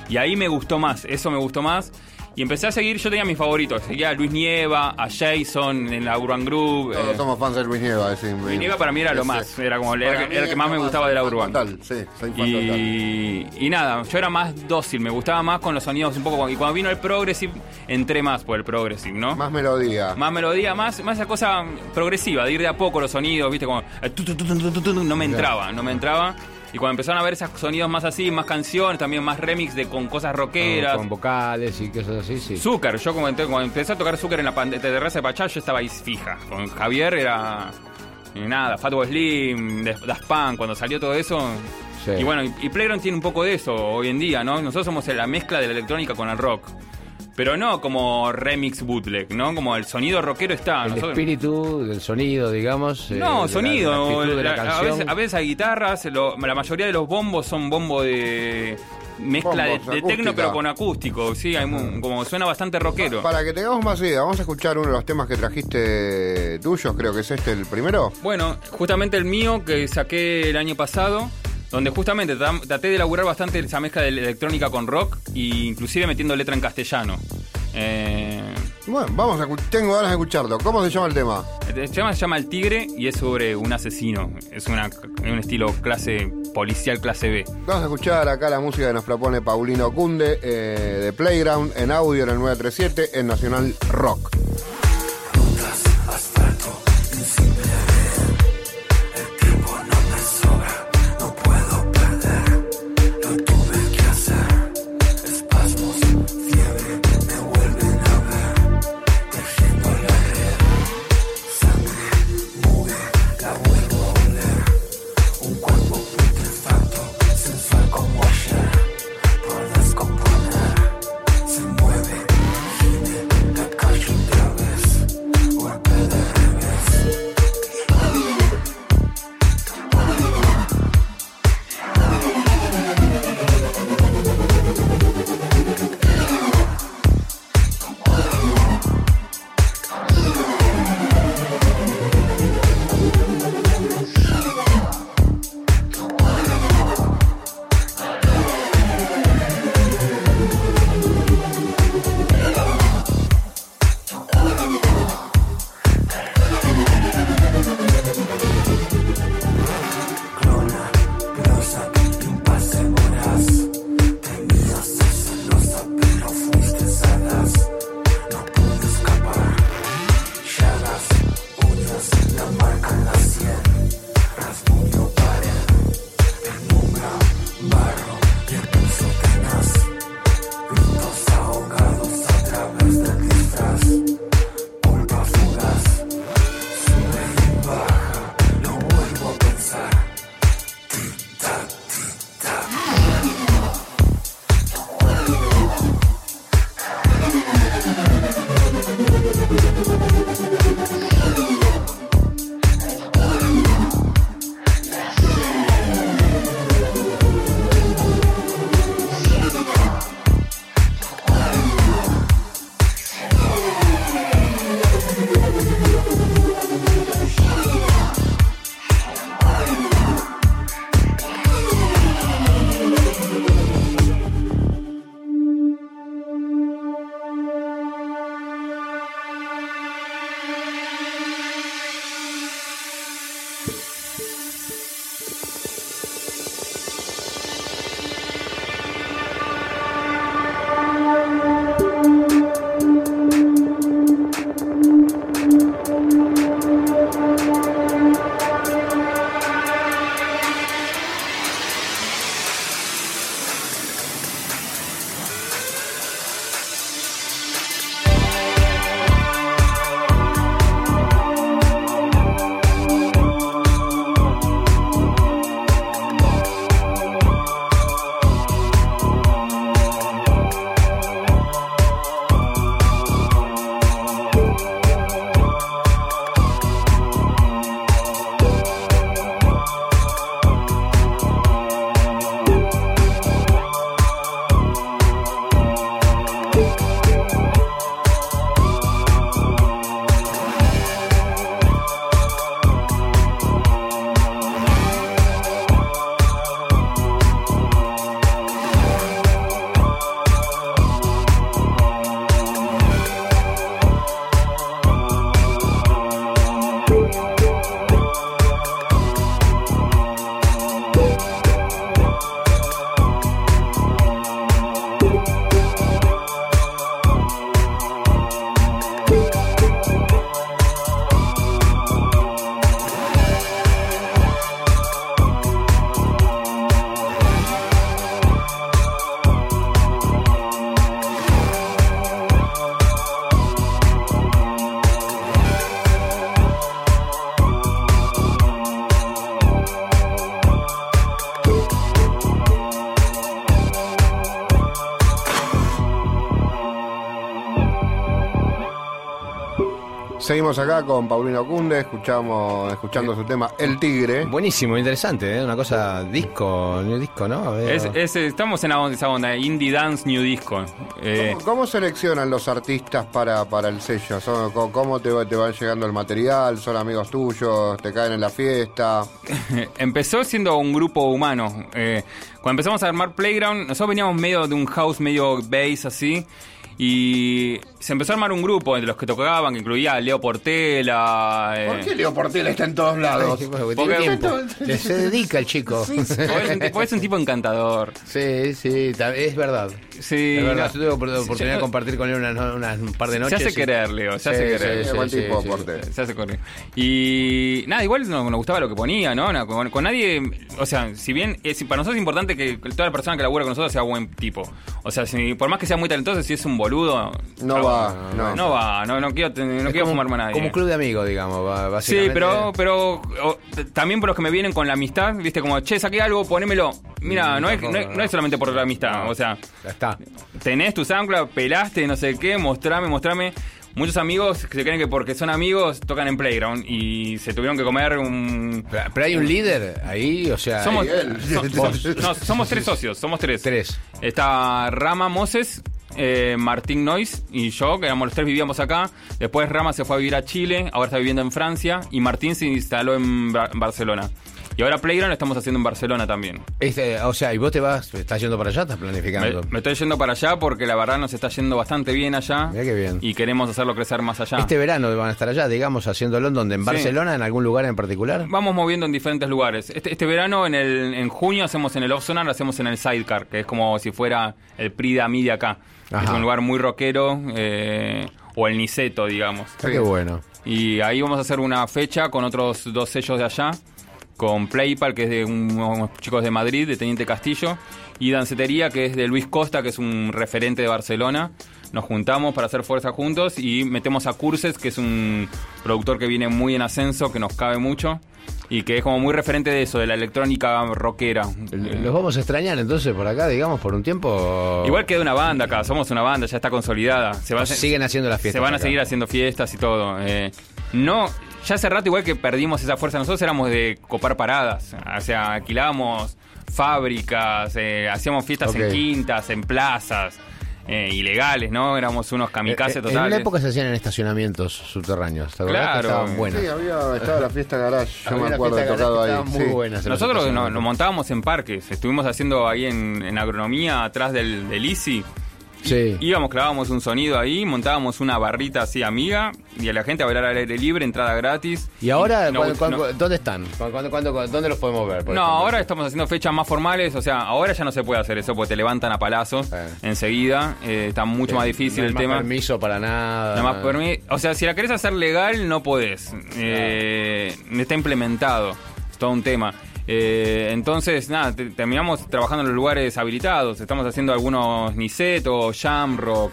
Y ahí me gustó más. Eso me gustó más. Y empecé a seguir, yo tenía mis favoritos. Seguía a Luis Nieva, a Jason en la Urban Group. Todos eh, somos fans de Luis Nieva. ese- Luis Nieva para mí era lo más. Era como el, era, el que más me es gustaba de la Urban. Total, sí, soy fan. Y, y nada, yo era más dócil, me gustaba más con los sonidos un poco. Y cuando vino el Progressive, entré más por el Progressive, ¿no? Más melodía. Más melodía, más, más esa cosa progresiva, de ir de a poco los sonidos, viste, como. no me entraba, no me entraba. Y cuando empezaron a ver esos sonidos más así, más canciones, también más remix de con cosas rockeras. Con vocales y cosas así, sí. Zucker, yo como entré- cuando empecé a tocar Zucker en la pan- terraza de Pachá, yo estaba ahí fija. Con Javier era. nada, Fatboy Slim, Das Punk, cuando salió todo eso. Sí. Y bueno, y, y Playground tiene un poco de eso hoy en día, ¿no? Nosotros somos la mezcla de la electrónica con el rock. Pero no como remix bootleg, ¿no? Como el sonido rockero está. el Nosotros- espíritu del sonido, digamos. eh, de no, la- sonido. la actitud de la La- a, veces, a veces hay guitarras, lo- la mayoría de los bombos son bombo de mezcla de, Bombos, de tecno pero con acústico, sí, hay mu- como suena bastante rockero. Para que tengamos más idea, vamos a escuchar uno de los temas que trajiste tuyos, creo que es este el primero. Bueno, justamente el mío que saqué el año pasado, donde justamente tra- traté de elaborar bastante esa mezcla de electrónica con rock e inclusive metiendo letra en castellano. Eh, Bueno, vamos a tengo ganas de escucharlo. ¿Cómo se llama el tema? el tema se llama El Tigre y es sobre un asesino. Es una, un estilo clase policial clase B. Vamos a escuchar acá la música que nos propone Paulino Cunde eh, de Playground en audio en el 937 en Nacional Rock. Acá con Paulino Cunde, escuchamos, escuchando su tema El Tigre. Buenísimo, interesante, ¿eh? una cosa disco, new disco, ¿no? Es- es- estamos en la onda- esa onda, indie dance new disco. Eh, ¿Cómo, cómo seleccionan los artistas para, para el sello? Son- ¿Cómo te, va- te van llegando el material? ¿Son amigos tuyos? ¿Te caen en la fiesta? empezó siendo un grupo humano. Eh, cuando empezamos a armar Playground, nosotros veníamos medio de un house medio bass así. Y se empezó a armar un grupo entre los que tocaban, que incluía a Leo Portela. eh, ¿Por qué Leo Portela está en todos lados? Ay, Porque- tiene tiempo. Le- Se dedica el chico. porque es, un, porque es un tipo encantador. Sí, sí, es verdad. Sí, es verdad, no- yo tuve opor- oportunidad de compartir con él unas, unas- un par de Se noches. hace y- querer, Leo, se Sí, hace sí, querer. sí, buen sí, tipo, sí. Portela. Se hace correr. Y nada, igual nos, nos gustaba lo que ponía, ¿no? No, Con, con nadie, o sea, si bien es, para nosotros es importante que toda la persona que labura con nosotros sea buen tipo. O sea, si, por más que sea muy talentoso, si es un boludo... No va, no. No va, no, no quiero, no quiero como, fumar más a nadie. como un club de amigos, digamos, ba- Sí, básicamente. pero, pero o, también por los que me vienen con la amistad, viste, como, che, saqué algo, ponémelo. Mira, Mm, no es, tampoco, no, es, no. es solamente por la amistad, No. o sea, está. tenés tu SoundCloud, pelaste, no sé qué, mostrame, mostrame. Muchos amigos que se creen que porque son amigos tocan en Playground y se tuvieron que comer un... Pero, hay un líder ahí, o sea. Somos, so- no, somos tres socios, somos tres. Tres. Está Rama Moses, eh, Martín Nois y yo, que éramos los tres vivíamos acá. Después Rama se fue a vivir a Chile, ahora está viviendo en Francia. Y Martín se instaló en Ba- Barcelona. Y ahora Playground lo estamos haciendo en Barcelona también. Este, o sea, y vos te vas, estás yendo para allá, estás planificando. me estoy yendo para allá porque la verdad nos está yendo bastante bien allá. Mirá qué bien. Y queremos hacerlo crecer más allá. Este verano van a estar allá, digamos, haciendo London, en Sí. Barcelona, en algún lugar en particular. Vamos moviendo en diferentes lugares. Este, este verano, en, el, en junio, hacemos en el Off Sonar, hacemos en el Sidecar, que es como si fuera el Prida Media acá. Ajá. Es un lugar muy rockero, eh, o el Niceto, digamos. Qué bueno. Y ahí vamos a hacer una fecha con otros dos sellos de allá, con Playpal, que es de unos chicos de Madrid, de Teniente Castillo, y Dancetería, que es de Luis Costa, que es un referente de Barcelona. Nos juntamos para hacer fuerza juntos y metemos a Curses, que es un productor que viene muy en ascenso, que nos cabe mucho y que es como muy referente de eso, de la electrónica rockera. Los vamos a extrañar entonces por acá, digamos, por un tiempo. Igual queda una banda acá, somos una banda, ya está consolidada. Se va siguen haciendo las fiestas. se van a seguir haciendo fiestas y todo. Eh, no, ya hace rato igual que perdimos esa fuerza. Nosotros éramos de copar paradas. O sea, alquilábamos fábricas, eh, hacíamos fiestas en quintas, en plazas, eh, ilegales, ¿no? Éramos unos kamikazes Eh, eh, totales. En una época se hacían en estacionamientos subterráneos. ¿te acordás que Claro. Estaban buenas. Sí, había, estaba la fiesta garage, yo Había me acuerdo de tocado ahí. estaban muy sí. buenas Nosotros nos montábamos en parques. Estuvimos haciendo ahí en, en agronomía, atrás del, del ICI. Sí. Íbamos, clavábamos un sonido ahí, montábamos una barrita así amiga y a la gente a bailar al aire libre, entrada gratis. ¿Y ahora no, cuándo- no. cuándo- dónde están? ¿Cuándo- cuándo- ¿Dónde los podemos ver? No, ejemplo? ahora estamos haciendo fechas más formales, o sea, ahora ya no se puede hacer eso porque te levantan a palazo Eh. enseguida, eh, está mucho más difícil no hay el más tema. permiso para nada. Más permi- o sea, si la querés hacer legal, no podés. Eh, Está implementado. Es todo un tema. Eh, entonces, nada, te- terminamos trabajando en los lugares habilitados. Estamos haciendo algunos Niset o Jamrock.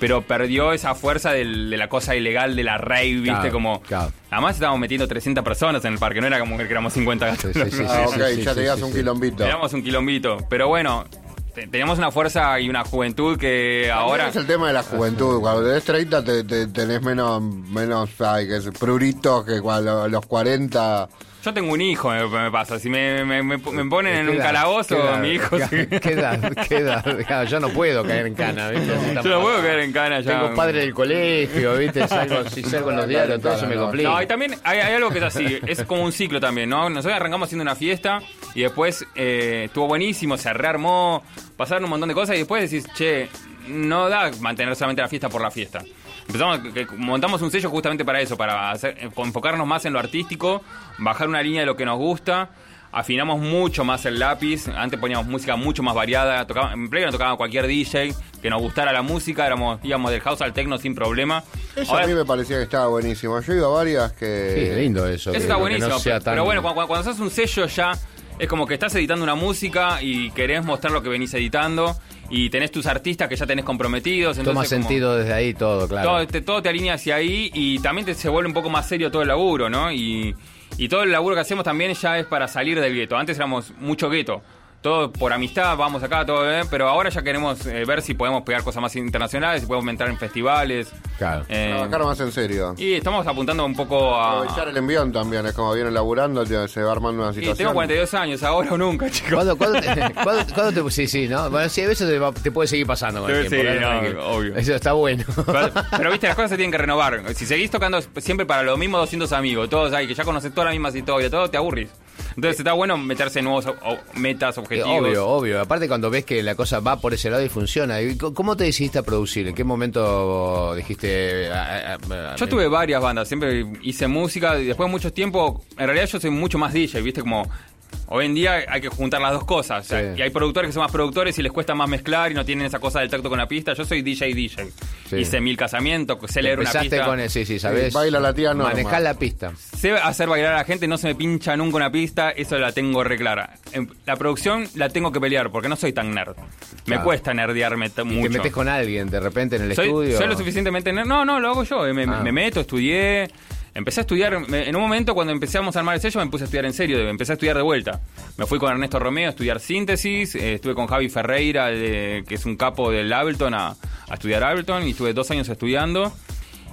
Pero perdió esa fuerza del- de la cosa ilegal de la rave, ¿viste? Claro, como. claro. Además, estábamos metiendo 300 personas en el parque, no era como que éramos 50 gatos. Sí, sí, sí, Ah, ok, sí, ya sí, tenías sí, un sí. quilombito. Éramos un quilombito. Pero bueno, te- teníamos una fuerza y una juventud que Ahora es el tema de la juventud. Cuando tenés 30 te, te- tenés menos, menos ay, que es, pruritos que cuando los 40. Yo tengo un hijo, me, me pasa. Si me, me- me- ponen en ¿Qué un edad? calabozo, mi hijo. ¿Qué, sí. qué edad? ¿Qué edad? Claro, yo no puedo caer en cana, ¿viste? Yo no puedo caer en cana ya. Tengo padre del colegio, ¿viste? Salgo, si salgo en los diarios, todo eso me complica. No, y también hay, hay algo que es así, es como un ciclo también, ¿no? Nosotros arrancamos haciendo una fiesta y después eh, estuvo buenísimo, se rearmó, pasaron un montón de cosas y después decís, che, no da mantener solamente la fiesta por la fiesta. Empezamos, montamos un sello justamente para eso, para hacer- enfocarnos más en lo artístico, bajar una línea de lo que nos gusta. Afinamos mucho más el lápiz. Antes poníamos música mucho más variada. Tocaba, en Play no tocaba cualquier DJ que nos gustara la música. Éramos, íbamos del house al techno sin problema. Eso Ahora- a mí me parecía que estaba buenísimo. Yo he ido a varias que. Sí, lindo eso. eso que- está buenísimo. no sea pero, tan- pero bueno, cuando, cuando haces un sello ya es como que estás editando una música y querés mostrar lo que venís editando y tenés tus artistas que ya tenés comprometidos. Toma entonces como- sentido desde ahí todo, claro. todo, te, todo te alinea hacia ahí y también te, se vuelve un poco más serio todo el laburo, ¿no? Y, y todo el laburo que hacemos también ya es para salir del gueto. Antes éramos mucho gueto. Todo por amistad, vamos acá, todo, ¿eh? pero ahora ya queremos eh, ver si podemos pegar cosas más internacionales, si podemos entrar en festivales. Claro. Eh, Trabajar más en serio. y estamos apuntando un poco a... Aprovechar el envión también, es como viene laburando, tío, se va armando una Y situación. tengo 42 años, ahora o nunca, chicos. ¿Cuándo, cuándo te, cuándo- cuándo te- Sí, sí, ¿no? Bueno, sí, a veces te, va- te puede seguir pasando con el Sí, tiempo. sí, claro, no, tranquilo. obvio. Eso está bueno. Pero, pero, viste, las cosas se tienen que renovar. Si seguís tocando siempre para los mismos 200 amigos, todos ahí, que ya conoces todas las mismas historias, todo, te aburrís. Entonces está bueno meterse en nuevos o- metas, objetivos. Obvio, obvio. Aparte cuando ves que la cosa va por ese lado y funciona. ¿Y c- ¿Cómo te decidiste a producir? ¿En qué momento dijiste... ah, ah, ah, Yo tuve varias bandas, siempre hice música y después de mucho tiempo, en realidad yo soy mucho más DJ, viste, como hoy en día hay que juntar las dos cosas. O sea, Sí. Y hay productores que son más productores y les cuesta más mezclar y no tienen esa cosa del tacto con la pista. Yo soy DJ DJ. Sí. Hice mil casamientos, sé leer una pista. con el- sí, sí, sabes. baila la tía Norma. Manejar la pista. Sé hacer bailar a la gente, no se me pincha nunca una pista, eso la tengo re clara. En- La producción la tengo que pelear porque no soy tan nerd. Me Claro. cuesta nerdearme Y mucho. te metes con alguien de repente en el soy, estudio. soy lo suficientemente nerd. No, no, lo hago yo. eh, Me, Ah. me meto, estudié. Empecé a estudiar, en un momento cuando empezamos a armar el sello me puse a estudiar en serio, empecé a estudiar de vuelta. Me fui con Ernesto Romeo a estudiar síntesis, eh, estuve con Javi Ferreira, que es un capo del Ableton, a, a estudiar Ableton y estuve dos años estudiando.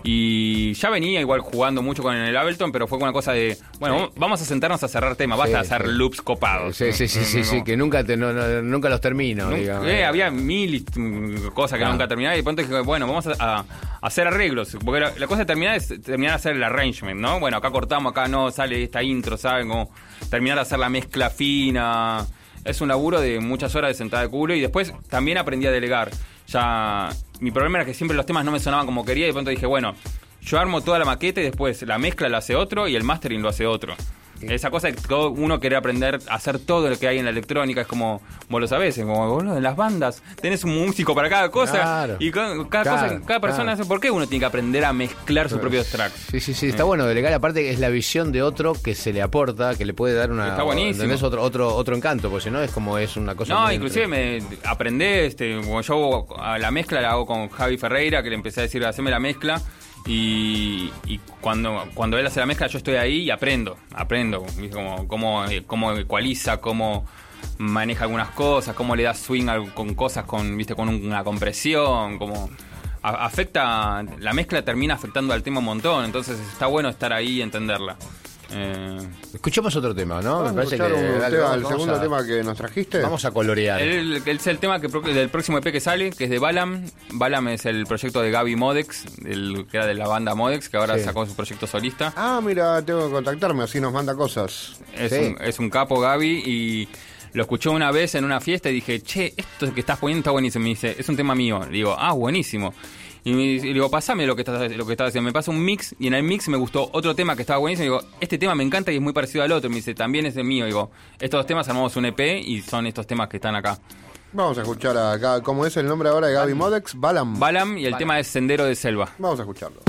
Y ya venía igual jugando mucho con el Ableton, pero fue una cosa de, bueno, vamos a sentarnos a cerrar temas, basta Sí, de hacer sí. loops copados. Sí, sí, sí, sí, sí, que nunca, te, no, nunca los termino. Digamos. eh, había mil cosas que Claro. nunca terminaba y de pronto dije, bueno, vamos a, a hacer arreglos. Porque la, la cosa de terminar es terminar de hacer el arrangement, ¿no? Bueno, acá cortamos, acá no, sale esta intro, ¿saben? Como terminar de hacer la mezcla fina. Es un laburo de muchas horas de sentada de culo y después también aprendí a delegar. Ya, mi problema era que siempre los temas no me sonaban como quería y de pronto dije, bueno, yo armo toda la maqueta y después la mezcla la hace otro y el mastering lo hace otro. Esa cosa que uno quiere aprender a hacer todo lo que hay en la electrónica es como, vos lo sabés, es como boludo, en las bandas tenés un músico para cada cosa Claro. y cada, cada Claro, cosa, cada persona claro. hace. ¿Por qué uno tiene que aprender a mezclar sus propios tracks? Sí, sí, sí, está bueno delegar. Aparte es la visión de otro que se le aporta, que le puede dar una... Está buenísimo. ¿entendés? Otro, otro, otro encanto, porque si no es como es una cosa... No, inclusive me aprendé, este, como yo a la mezcla la hago con Javi Ferreira, que le empecé a decir, haceme la mezcla. Y, y cuando, cuando él hace la mezcla, yo estoy ahí y aprendo, aprendo, como cómo, eh, cómo ecualiza, cómo maneja algunas cosas, cómo le da swing con cosas con, viste, con una compresión, como afecta, la mezcla termina afectando al tema un montón, entonces está bueno estar ahí y entenderla. Eh, Escuchemos otro tema, ¿no? Vamos Me a parece que... un dale, tema, vamos el a- segundo tema que nos trajiste. Vamos a colorear. El, el- es el tema que, del próximo EP que sale, que es de Balam. Balam es el proyecto de Gaby Modex, el, que era de la banda Modex, que ahora Sí. sacó su proyecto solista. Ah, mira, tengo que contactarme, así nos manda cosas. Es, Sí. un, es un capo Gaby y lo escuché una vez en una fiesta y dije, che, esto que estás poniendo está buenísimo. Me dice, es un tema mío. Le digo, ah, buenísimo. Y, me, y le digo, pasame lo que estás lo que estás haciendo. Me pasa un mix y en el mix me gustó otro tema que estaba buenísimo. Y digo, este tema me encanta y es muy parecido al otro. Me dice, también es el mío. digo, estos dos temas armamos un EP y son estos temas que están acá. Vamos a escuchar acá, ¿cómo es el nombre ahora de Gaby Modex? Balam. Balam y el tema es Sendero de Selva. Vamos a escucharlo.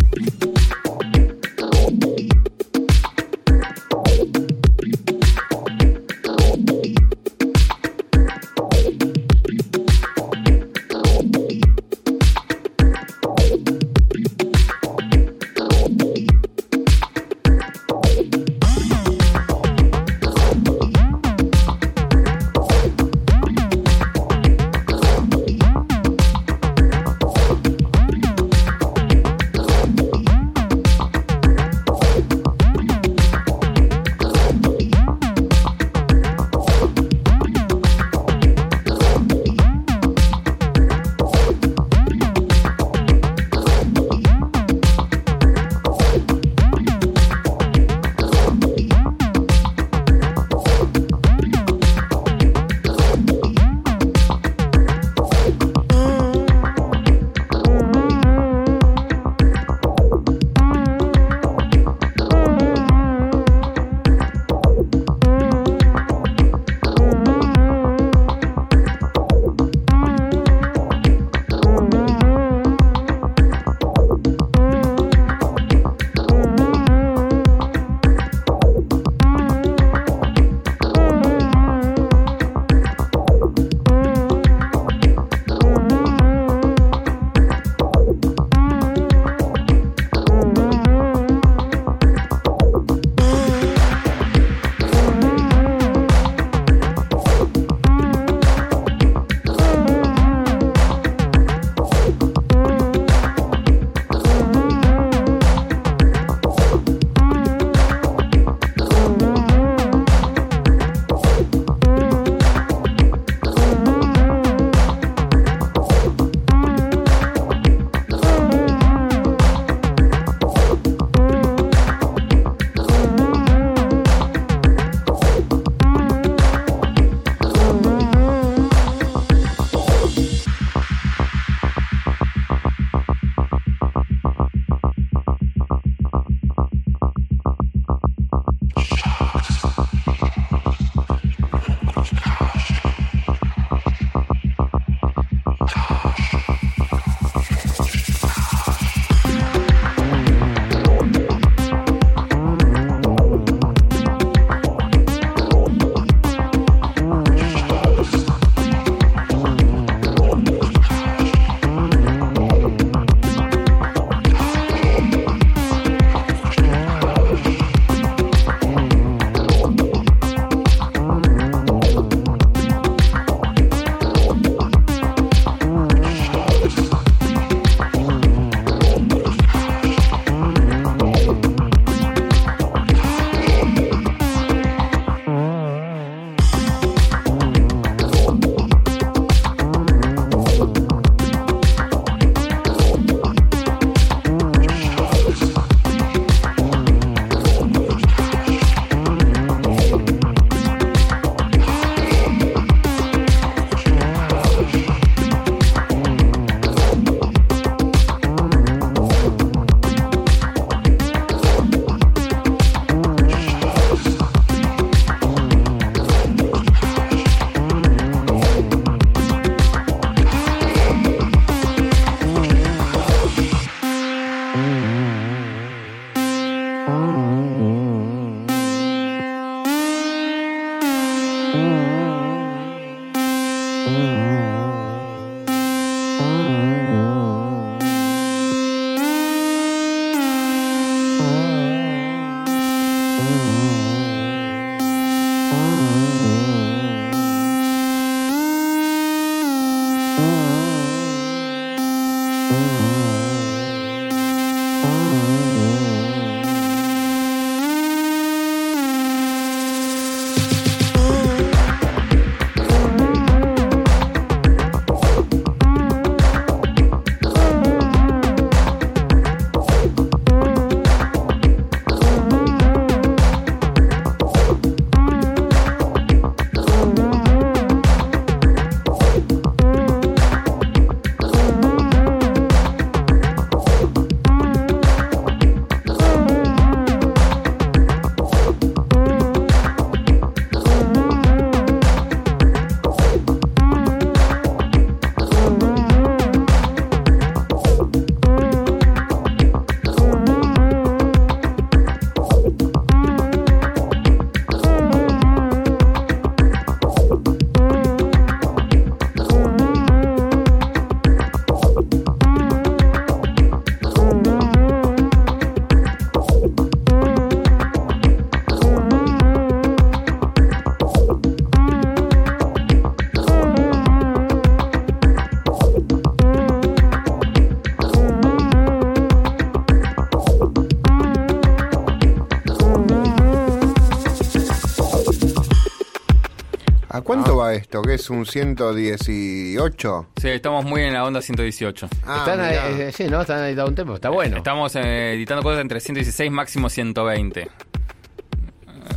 ¿A cuánto va esto? ¿Qué es un 118? Sí, estamos muy en la onda 118. Ah, Están, mirá. eh, sí, ¿no? Están editando un tempo. Está bueno. Estamos eh, editando cosas entre 116 máximo 120. Eh,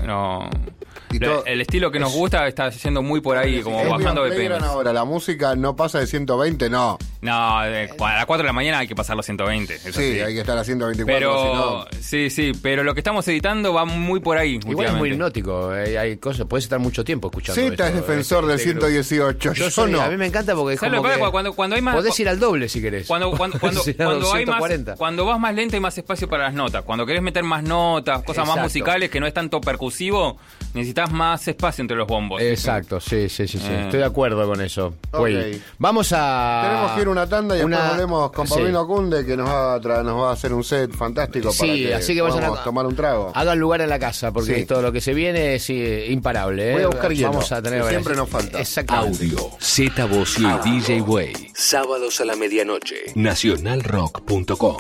No. Y Le- todo- el estilo que nos gusta está yendo muy por ahí, como Es bajando playground BPM. ahora, la música no pasa de 120, no. No, de- a las 4 de la mañana hay que pasar los 120. eso Sí, sí. hay que estar a 124, Pero, si. Sí, sí, pero lo que estamos editando va muy por ahí. Igual es muy hipnótico. eh, hay cosas, puedes estar mucho tiempo escuchando. Es esto, defensor eh, del este grupo. 118. Yo Yo, soy- no. A mí me encanta porque es ¿Sabes como que Cuando- cuando hay más- Podés ir al doble si querés. Cuando, cuando, cuando, Sí, hay más, 240. cuando vas más lento hay más espacio para las notas. Cuando querés meter más notas, cosas más musicales que no es tanto percusivo, necesitas más espacio entre los bombos. Exacto, sí, sí, sí, sí. Eh. Estoy de acuerdo con eso. Ok. Güey. Vamos a. Tenemos que ir a una tanda y una- después volvemos con sí. Paulino Cunde que nos va, a tra- nos va a hacer un set fantástico para Sí, que, así que vayan a tomar un trago. Hagan lugar en la casa porque Sí. todo lo que se viene es eh, imparable. ¿eh? Voy a buscar hielo, Vamos a tener siempre nos falta. Audio, Z Bocio y DJ Way. Sábados a la medianoche. Nacionalrock.com.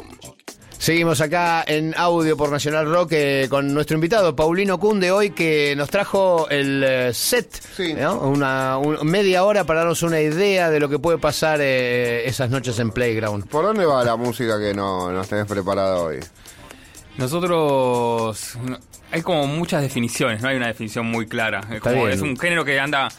Seguimos acá en audio por Nacional Rock eh, con nuestro invitado Paulino Cunde hoy que nos trajo el eh, set, Sí. ¿no? una un- media hora para darnos una idea de lo que puede pasar eh, esas noches en Playground. ¿Por dónde va la música que no, nos tenés preparada hoy? Nosotros. no- Hay como muchas definiciones, no hay una definición muy clara. Es, como- es un género que anda.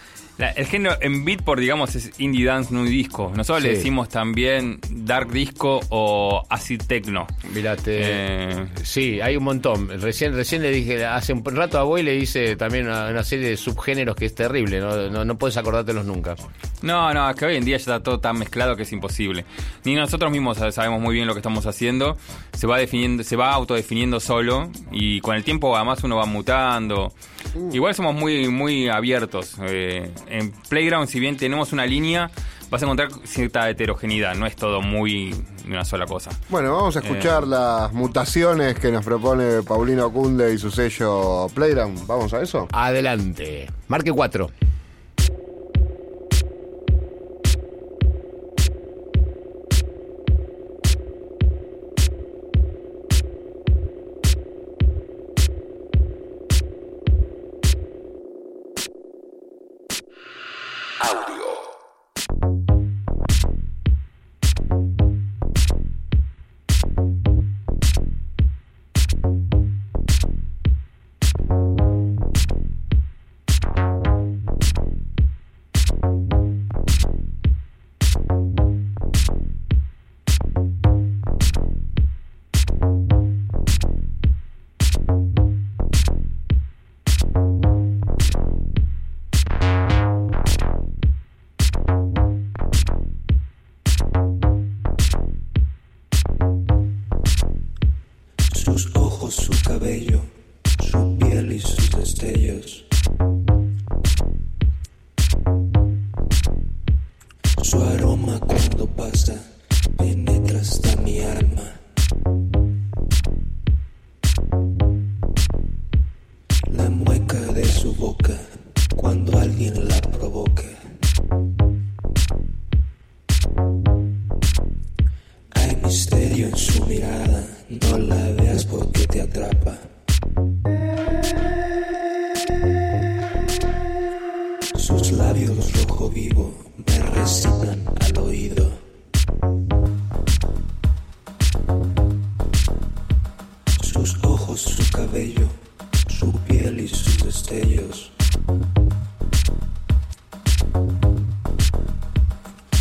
La- el género en beatport, digamos, es indie dance, no disco. Nosotros le decimos también dark disco o acid techno. Mirate. Eh, Sí, hay un montón. Recién, recién le dije, hace un rato a Boy le hice también una, una serie de subgéneros que es terrible, no, no, no puedes acordártelos nunca. No, no, es que hoy en día ya está todo tan mezclado que es imposible. Ni nosotros mismos sab- sabemos muy bien lo que estamos haciendo. Se va definiendo, se va autodefiniendo solo y con el tiempo además uno va mutando. Igual somos muy, muy abiertos. Eh, en Playground, si bien tenemos una línea, vas a encontrar cierta heterogeneidad. No es todo muy de una sola cosa. Bueno, vamos a escuchar las mutaciones que nos propone Paulino Cunde y su sello Playground. ¿Vamos a eso? Adelante. Marque 4. Audio.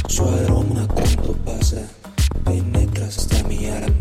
Su aroma cuando pasa penetra hasta mi alma.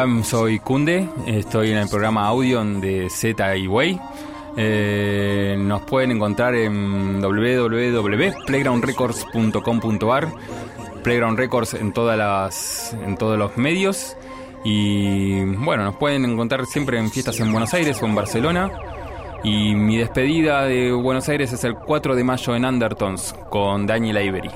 Hola, soy Kunde, estoy en el programa audio de Z y Way. Eh, nos pueden encontrar en www.playgroundrecords.com.ar, Playground Records en todas las, en todos los medios. Y bueno, nos pueden encontrar siempre en fiestas en Buenos Aires o en Barcelona. Y mi despedida de Buenos Aires es el 4 de mayo en Undertones con Daniel labios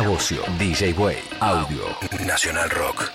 Bocio, DJ Way, Audio, Nacional Rock.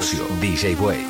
Z Bocio, DJ Way.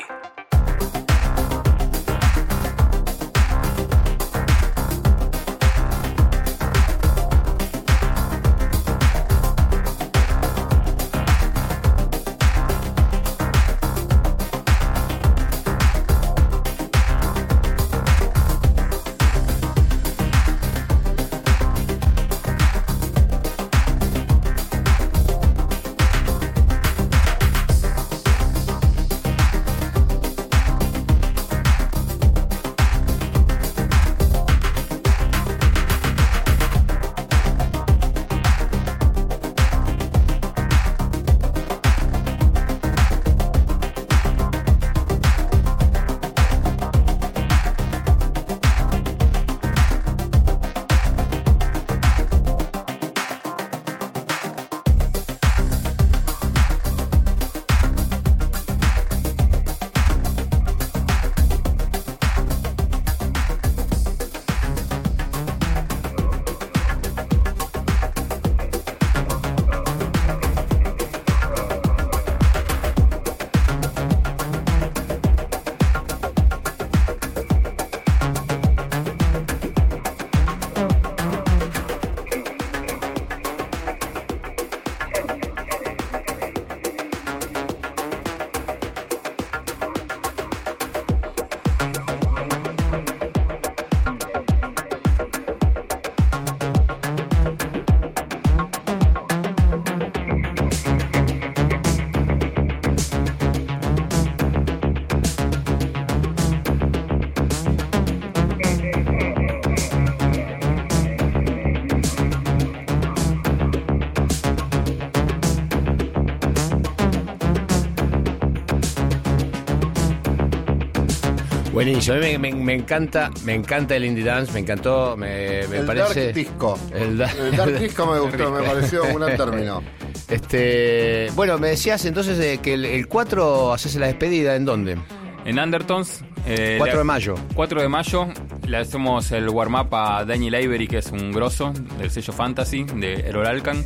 Buenísimo, a mí me, me- me encanta, me encanta el indie dance, me encantó, me, me el parece. Dark Disco. El, da- El Dark Disco me gustó, me pareció un buen término. Este, bueno, me decías entonces eh, que el, el 4 haces la despedida, ¿en dónde? En Undertones. eh, 4 le- de mayo. 4 de mayo le hacemos el warm-up a Daniel Avery, que es un grosso del sello Fantasy de Errol Alcan.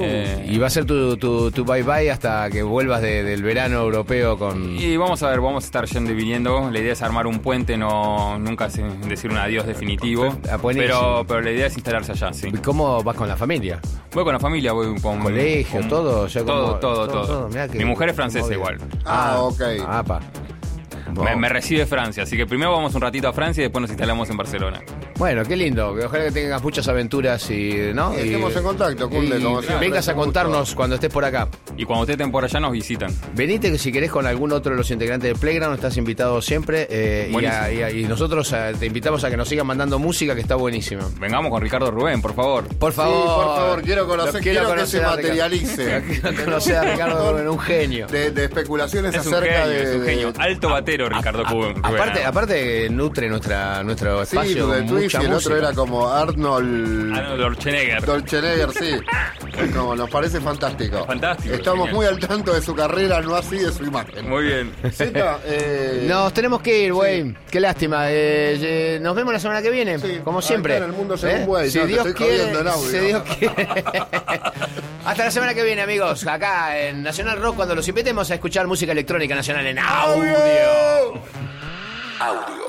Eh, Y va a ser tu, tu, tu bye bye hasta que vuelvas de- del verano europeo con. y vamos a ver, vamos a estar yendo y viniendo. La idea es armar un puente, no nunca decir un adiós definitivo. Ah, buenísimo. Pero, pero la idea es instalarse allá, sí. ¿Cómo vas con la familia? Voy con la familia, voy con ¿Colegio, con- todo? Todo, como- todo, todo, todo. todo. Mirá que- Mi mujer es francesa igual. Ah, ok. Ah, pa. Me, me recibe Francia, así que primero vamos un ratito a Francia y después nos instalamos en Barcelona. Bueno, qué lindo. que Ojalá que tengas muchas aventuras y, ¿no? Y estemos en contacto, Cunde, y como siempre, vengas a contarnos cuando estés por acá. Y cuando ustedes estén por allá nos visitan. Venite que si querés con algún otro de los integrantes de Playground, estás invitado siempre. eh, y, Buenísimo. a- y a- y nosotros eh, te invitamos a que nos sigan mandando música que está buenísima. Vengamos con Ricardo Rubén, por favor. Por favor. Sí, por favor, quiero conocer- Lo quiero que se materialice. Quiero conocer a Ricardo Rubén, un genio. De, de especulaciones Es un acerca genio, de. es un genio. de- Alto batero, Ricardo Rubén. Aparte, aparte nutre nuestra, nuestro Sí, espacio. el Twitch y el otro era como Arnold. Arnold Schwarzenegger. Dolchenegger, sí. Como, nos parece fantástico. Fantástico, Estamos genial. muy al tanto de su carrera, no así de su imagen. Muy bien. Zeta, eh, Nos tenemos que ir, güey. Qué lástima. Eh, eh, nos vemos la semana que viene, Sí, como acá siempre. ¿Eh? en el mundo según Güey, Si no, Dios quiere, audio. si Dios quiere. Hasta la semana que viene, amigos. Acá en Nacional Rock, cuando los invitemos a escuchar música electrónica nacional en audio. Audio